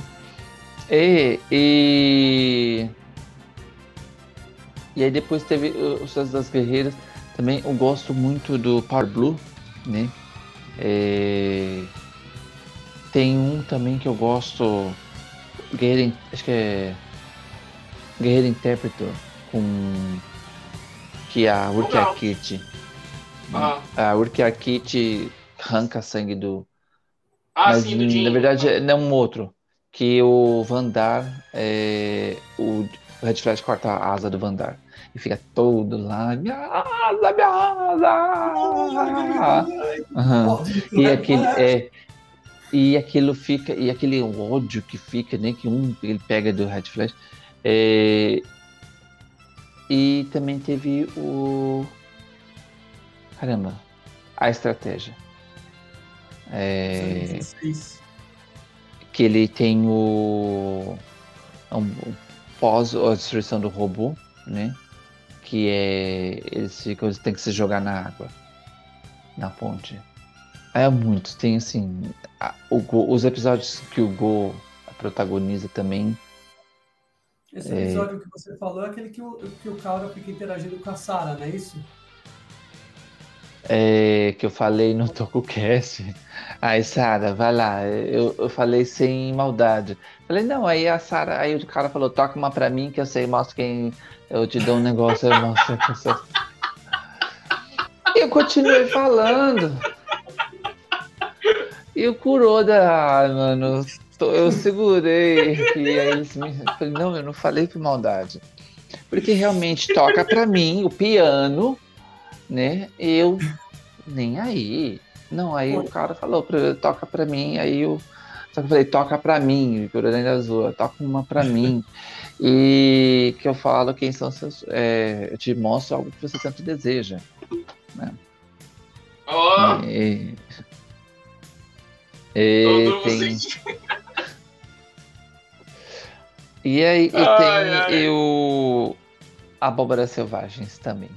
E, e. E aí depois teve uh, o Sucesso das Guerreiras. Também eu gosto muito do Power Blue, né? É, Tem um também que eu gosto. Guerreiro, acho que é. Guerreiro Interpretor com. Que é a Urkia. Kit. ah, A Urkia Kit arranca sangue do, ah mas sim, do na Jim. verdade é um outro. Que o Vandar, é, o Red Flash corta a asa do Vandar. E fica todo lá, minha asa, minha asa! Aham. E aquele, é, e aquilo fica, e aquele ódio que fica, né? Que um ele pega do Red Flash. É, e também teve o. Caramba, a estratégia. É, 16. que ele tem o, um, o pós a destruição do robô, né? Que é eles ficam, eles têm que se jogar na água, na ponte. É muito, tem assim, a- Go- os episódios que o Go protagoniza também. Esse É. episódio que você falou é aquele que o, que o Kaura fica interagindo com a Sarah, não é isso? é, que eu falei no TokuCast. Aí, Sara, vai lá. Eu, eu falei sem maldade. Falei, não, aí a Sara, aí o cara falou, toca uma pra mim que eu sei, mostra quem. Eu te dou um negócio, eu mostro a pessoa. E eu continuei falando. E o Kuroda, ai, mano, eu segurei. E aí eles me. Falei, não, eu não falei por maldade. Porque realmente toca pra mim o piano, né? Eu nem aí. Não, aí o cara falou, pra- toca pra mim, aí eu. Só que eu falei, toca pra mim, o Kuroda ainda zoa, toca uma pra mim. E que eu falo quem são seus. é, eu te mostro algo que você tanto deseja. Ó, E, e mundo tem, e aí e Ai, tem ai. e o Abóboras Selvagens também.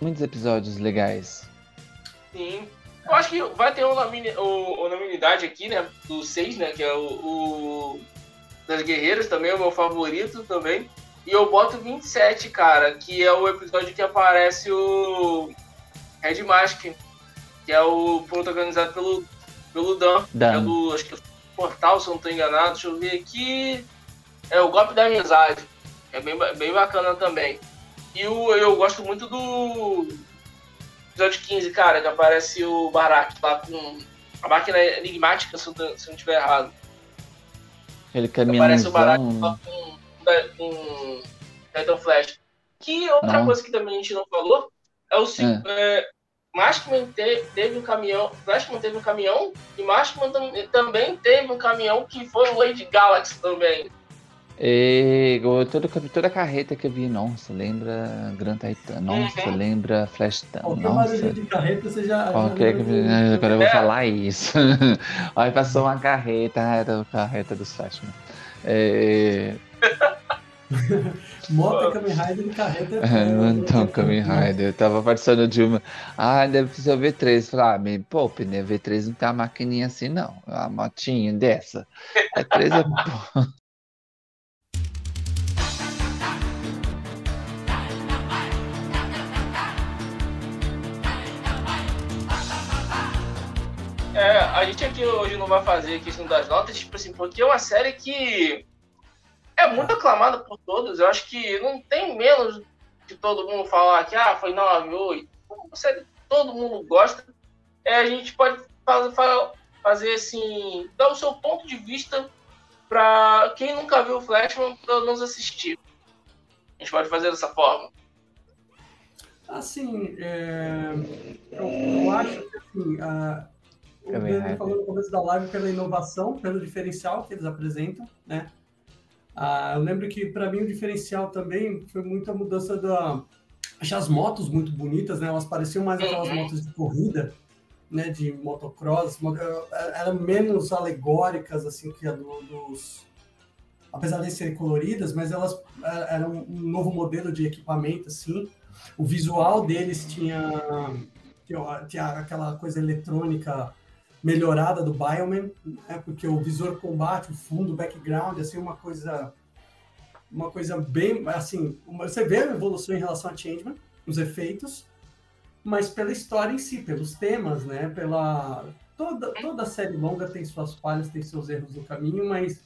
Muitos episódios legais. Sim. Eu acho que vai ter unanimidade, aqui, né? Do 6, né? Que é o, o das Guerreiras também, é o meu favorito também. E eu boto 27, cara, que é o episódio que aparece o Red Mask, que é o protagonizado pelo, pelo Dan. Dan. É do, acho que é Portal, se eu não tô enganado. Deixa eu ver aqui. É o Golpe da Amizade. É bem, bem bacana também. E o, eu gosto muito do episódio 15, cara, que aparece o Barak lá com a máquina enigmática, se eu se eu não estiver errado. Aquele Aparece o Barak caminhãozão. lá com, com Titan Flash. Que outra Não. coisa que também a gente não falou é o seguinte. É. Maskman te- teve um caminhão, Flashman teve um caminhão, e Maskman tam- também teve um caminhão que foi o Lady Galaxy também. E toda, toda a carreta que eu vi, nossa, lembra Gran Titan, nossa, uhum. lembra Flash Qualquer nossa. de carreta você já. Qualquer, já agora eu vou é. falar isso. Aí passou uma carreta, era a carreta dos Flashman. É... Moto é Kamen Rider e carreta é. Então, Kamen Rider. Eu tava participando de uma. Ah, deve ser o V3. Falei, ah, me poupe, né? V3 não tem uma maquininha assim, não. Uma motinha dessa. V3 é. É, a gente aqui hoje não vai fazer a questão das notas, tipo assim, porque é uma série que é muito aclamada por todos. Eu acho que não tem menos de todo mundo falar que ah, foi 9, 8. Uma série que todo mundo gosta. É, a gente pode fazer, fazer assim, dar o seu ponto de vista para quem nunca viu o Flashman, para nos assistir. A gente pode fazer dessa forma. Assim, é, eu, eu, acho que assim, a, o Pedro falou no começo da live pela inovação, pelo diferencial que eles apresentam, né? Ah, eu lembro que para mim o diferencial também foi muito a mudança da. Achei as motos muito bonitas, né? Elas pareciam mais aquelas uhum. motos de corrida, né? De motocross, eram menos alegóricas assim que a do, dos. Apesar de serem coloridas, mas elas é, eram um novo modelo de equipamento, assim. O visual deles tinha, tinha aquela coisa eletrônica melhorada do Bioman, né? porque o visor combate, o fundo, o background, assim, uma coisa uma coisa bem, assim, você vê a evolução em relação a Changeman, os efeitos, mas pela história em si, pelos temas, né, pela toda toda série longa tem suas falhas, tem seus erros no caminho, mas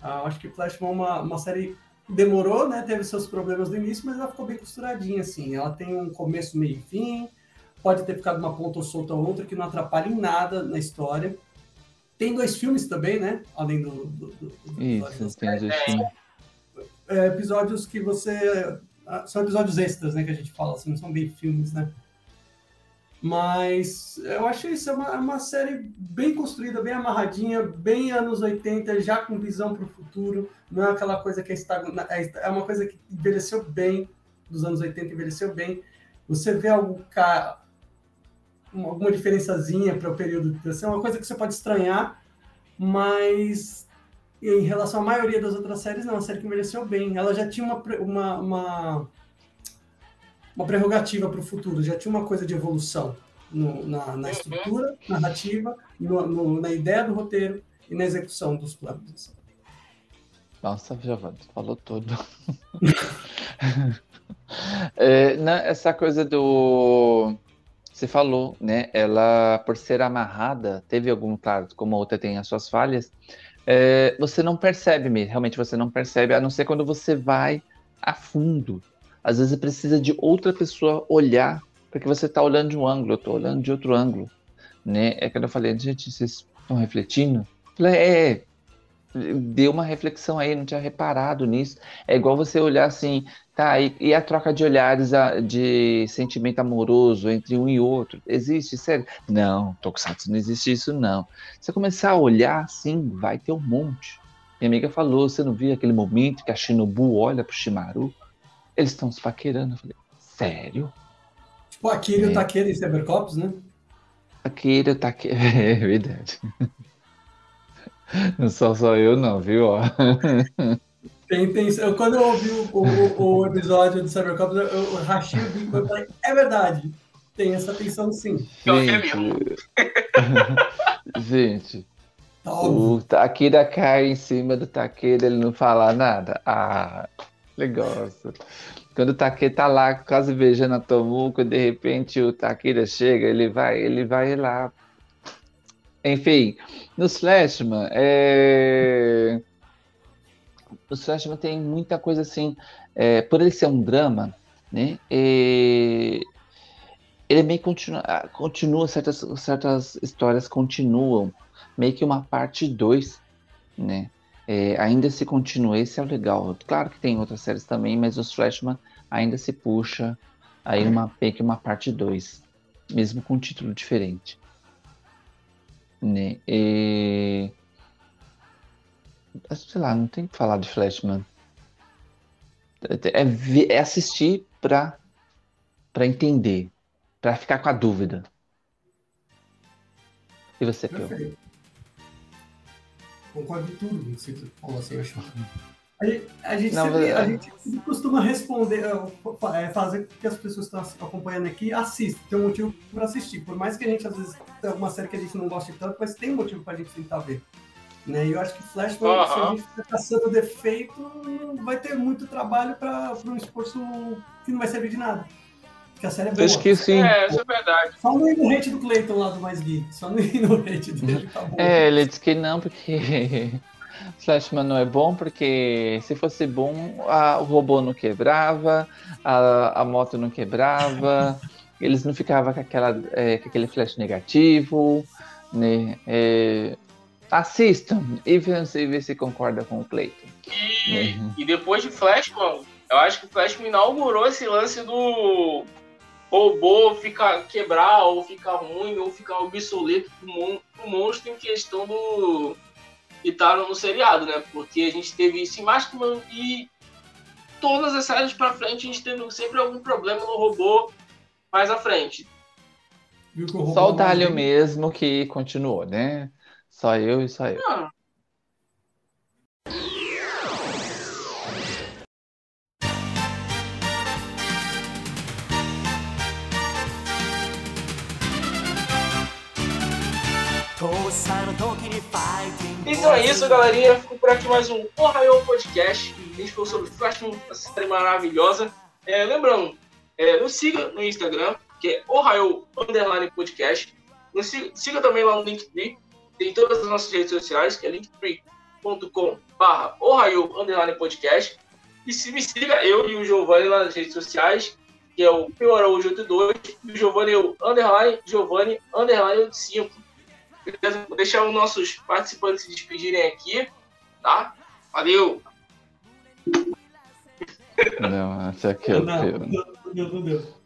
ah, acho que Flashman é uma, uma série demorou, né, teve seus problemas no início, mas ela ficou bem costuradinha, assim, ela tem um começo, meio e fim, pode ter ficado uma ponta ou solta ou outra que não atrapalha em nada na história. Tem dois filmes também, né? Além do. do, do Isso, tem dois filmes. É, episódios que você. Ah, são episódios extras, né? Que a gente fala, assim, não são bem filmes, né? Mas eu achei isso é uma, é uma série bem construída, bem amarradinha, bem anos 80, já com visão para o futuro. Não é aquela coisa que é, é, é uma coisa que envelheceu bem, dos anos 80 envelheceu bem. Você vê algo, alguma diferençazinha para o período de tensão, é uma coisa que você pode estranhar, mas em relação à maioria das outras séries, não, a série que envelheceu bem. Ela já tinha uma, uma, uma, uma prerrogativa para o futuro, já tinha uma coisa de evolução no, na, na, estrutura narrativa, no, no, na ideia do roteiro e na execução dos planos. Nossa, Giovanni, falou tudo. é, essa coisa do você falou, né? Ela, por ser amarrada, teve algum, claro, como a outra tem as suas falhas, é, você não percebe mesmo, realmente você não percebe, a não ser quando você vai a fundo. Às vezes precisa de outra pessoa olhar, porque você está olhando de um ângulo, eu estou olhando de outro ângulo, né? É quando eu falei, gente, vocês estão refletindo? Falei, é, deu uma reflexão aí, não tinha reparado nisso. É igual você olhar assim, tá, e, e a troca de olhares a, de sentimento amoroso entre um e outro? Existe, sério? Não, Tokusatsu, não existe isso, não. Você começar a olhar assim, vai ter um monte. Minha amiga falou, você não viu aquele momento que a Shinobu olha pro Shimaru? Eles estão se paquerando. Eu falei, sério? Tipo, Akira é. e o em Cybercops, né? Akira e o Takeda, é verdade. Não sou só eu, não, viu? Tem, tem, eu, quando eu ouvi o, o, o episódio do Cybercop, eu, eu rachei o bico e falei, é verdade, tem essa tensão sim. Gente, gente o Takeda cai em cima do Takeda, ele não fala nada. Ah, legal. Quando o Takeda tá lá quase beijando a Tomuko, de repente o Takeda chega, ele vai, ele vai lá enfim, no Slashman, é... o Slashman tem muita coisa assim, é, por ele ser um drama, né? E... Ele meio continua, continua certas, certas histórias continuam, meio que uma parte 2, né? É, ainda se continua, esse é o legal. Claro que tem outras séries também, mas o Slashman ainda se puxa aí uma, meio que uma parte 2, mesmo com um título diferente. Né? E... sei lá, não tem que falar de Flashman. É, é, assistir pra, pra entender, pra ficar com a dúvida. E você, Pio? Concordo com tudo que você falou assim, eu acho. A gente, a gente, Não, sempre, a gente costuma responder, é, fazer com que as pessoas que estão acompanhando aqui assistam, tem um motivo para assistir. Por mais que a gente, às vezes, tenha alguma série que a gente não goste tanto, mas tem um motivo para a gente tentar ver. Né? E eu acho que Flash, uh -huh. se a gente ficar caçando defeito, vai ter muito trabalho para um esforço que não vai servir de nada. Porque a série é boa. Acho que sim. É, isso é verdade. Só não ir no hate do Clayton lá do Mais Geek. Só não ir no hate dele, tá bom. É, ele disse que não, porque Flashman não é bom porque se fosse bom, a, o robô não quebrava, a, a moto não quebrava, eles não ficavam com, aquela, é, com aquele flash negativo, né? É, assistam e ver se concorda com o Clayton. E, né? e depois de Flashman, eu acho que o Flashman inaugurou esse lance do robô ficar quebrar ou ficar ruim ou ficar obsoleto pro monstro em questão do que tá no seriado, né? Porque a gente teve isso em Maskman e todas as séries para frente a gente teve sempre algum problema no robô mais à frente. Só o Dalio mesmo que continuou, né? Só eu e só eu. Ah. Então é isso, galerinha. Fico por aqui mais um Ohio Podcast. A gente falou sobre Flash, uma série maravilhosa. É, lembrando, é, nos siga no Instagram, que é Ohio Underline Podcast. Nos siga, siga também lá no Linktree. Tem todas as nossas redes sociais, que é linktree.com barra Ohio Underline Podcast. E se me siga, eu e o Giovanni lá nas redes sociais, que é o Pio Araújo 82 e o Giovanni é o underline Giovanni underline 85. Beleza? Vou deixar os nossos participantes se despedirem aqui, tá? Valeu! Não, esse aqui é o não, teu. Não deu, não deu.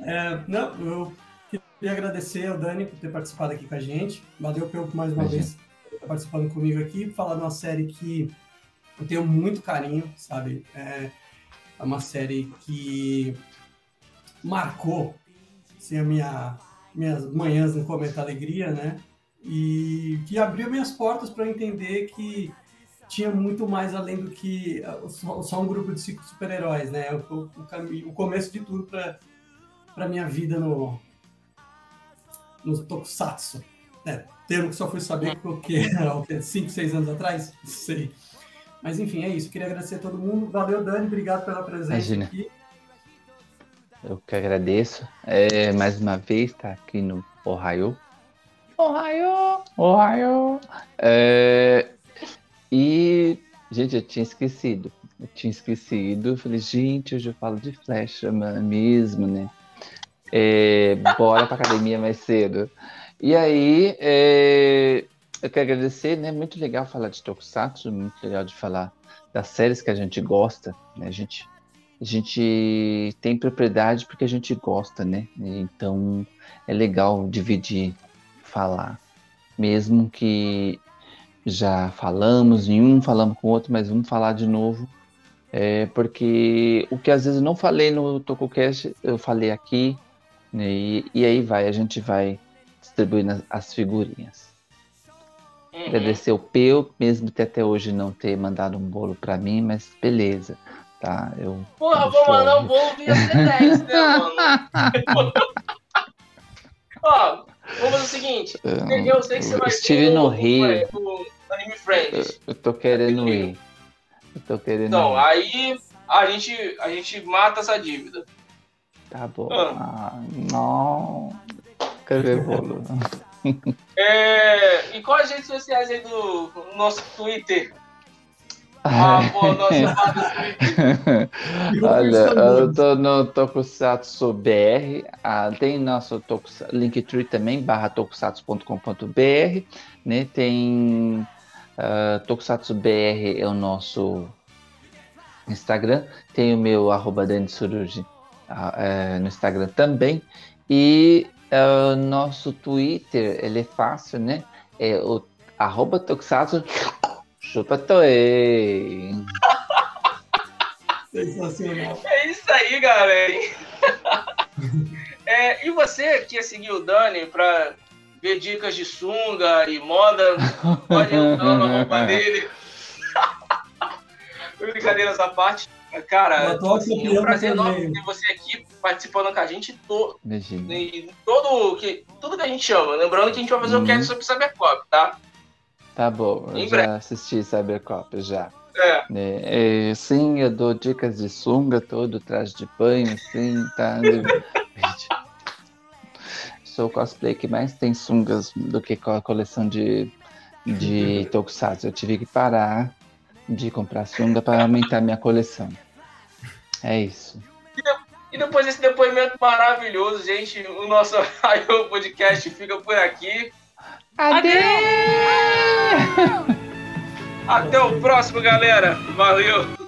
é, não, eu queria agradecer ao Dani por ter participado aqui com a gente. Valeu pelo mais uma Imagina. vez estar participando comigo aqui, falar de uma série que eu tenho muito carinho, sabe? É, é uma série que marcou assim, a minha, minhas manhãs no Cometa Alegria, né? E que abriu minhas portas para entender que tinha muito mais além do que uh, só um grupo de super-heróis, né? O, o, o, começo de tudo para para minha vida no no Tokusatsu. É, termo que só fui saber porque 5, 6 anos atrás, não sei. Mas enfim, é isso. Queria agradecer a todo mundo. Valeu, Dani. Obrigado pela presença Imagina. aqui. Eu que agradeço. É, mais uma vez, tá aqui no Ohio. Ohio! Ohio! É, e, gente, eu tinha esquecido. Eu tinha esquecido. falei, gente, hoje eu falo de flecha mesmo, né? É, bora pra academia mais cedo. E aí, é, eu quero agradecer, né? Muito legal falar de Tokusatsu, muito legal de falar das séries que a gente gosta, né? A gente a gente tem propriedade porque a gente gosta, né? Então é legal dividir, falar. Mesmo que já falamos em um, falamos com o outro, mas vamos falar de novo. É porque o que às vezes não falei no TocoCast, eu falei aqui, né? e, e aí vai, a gente vai distribuindo as, as figurinhas. Uhum. Agradecer o Peu, mesmo que até hoje não ter mandado um bolo para mim, mas beleza. Tá, eu. Porra, vou mandar um bolo via C10, né, mano? Ó, vamos fazer o seguinte. Eu, eu sei que você vai Estive no Rio. Anime Friends. Eu, eu tô querendo ir. Eu tô querendo Então, ir. aí a gente, a gente mata essa dívida. Tá bom. Ah. Ah, não. Cadê o bolo? é, e quais as redes sociais aí do nosso Twitter? Ah, Olha, eu tô no Tokusatsu BR, ah, tem nosso Tokusatsu, Linktree também, barra tokusatsu.com.br, né? Tem uh, Tokusatsu BR é o nosso Instagram, tem o meu arroba Dani Suruji uh, é, no Instagram também, e o nosso Twitter, ele é fácil, né? É o arroba Tokusatsu chupa Toei. Sensacional. É isso aí, galera. É, e você que quer seguir o Dani pra ver dicas de sunga e moda, pode entrar na roupa dele. Brincadeira essa parte. Cara, assim, é um prazer enorme ter você aqui participando com a gente to, Imagina. todo que tudo que a gente chama. Lembrando que a gente vai fazer o Uhum. cast sobre Cybercop, tá? Tá bom, eu Em já breve. assisti Cybercop já. É. É, é, sim, eu dou dicas de sunga, todo traje de banho, assim, tá? Sou o cosplay que mais tem sungas do que com a coleção de, de Tokusatsu. Eu tive que parar de comprar sunga para aumentar minha coleção. É isso. E depois desse depoimento maravilhoso, gente, o nosso Podcast fica por aqui. Adeus! Até o próximo, galera. Valeu!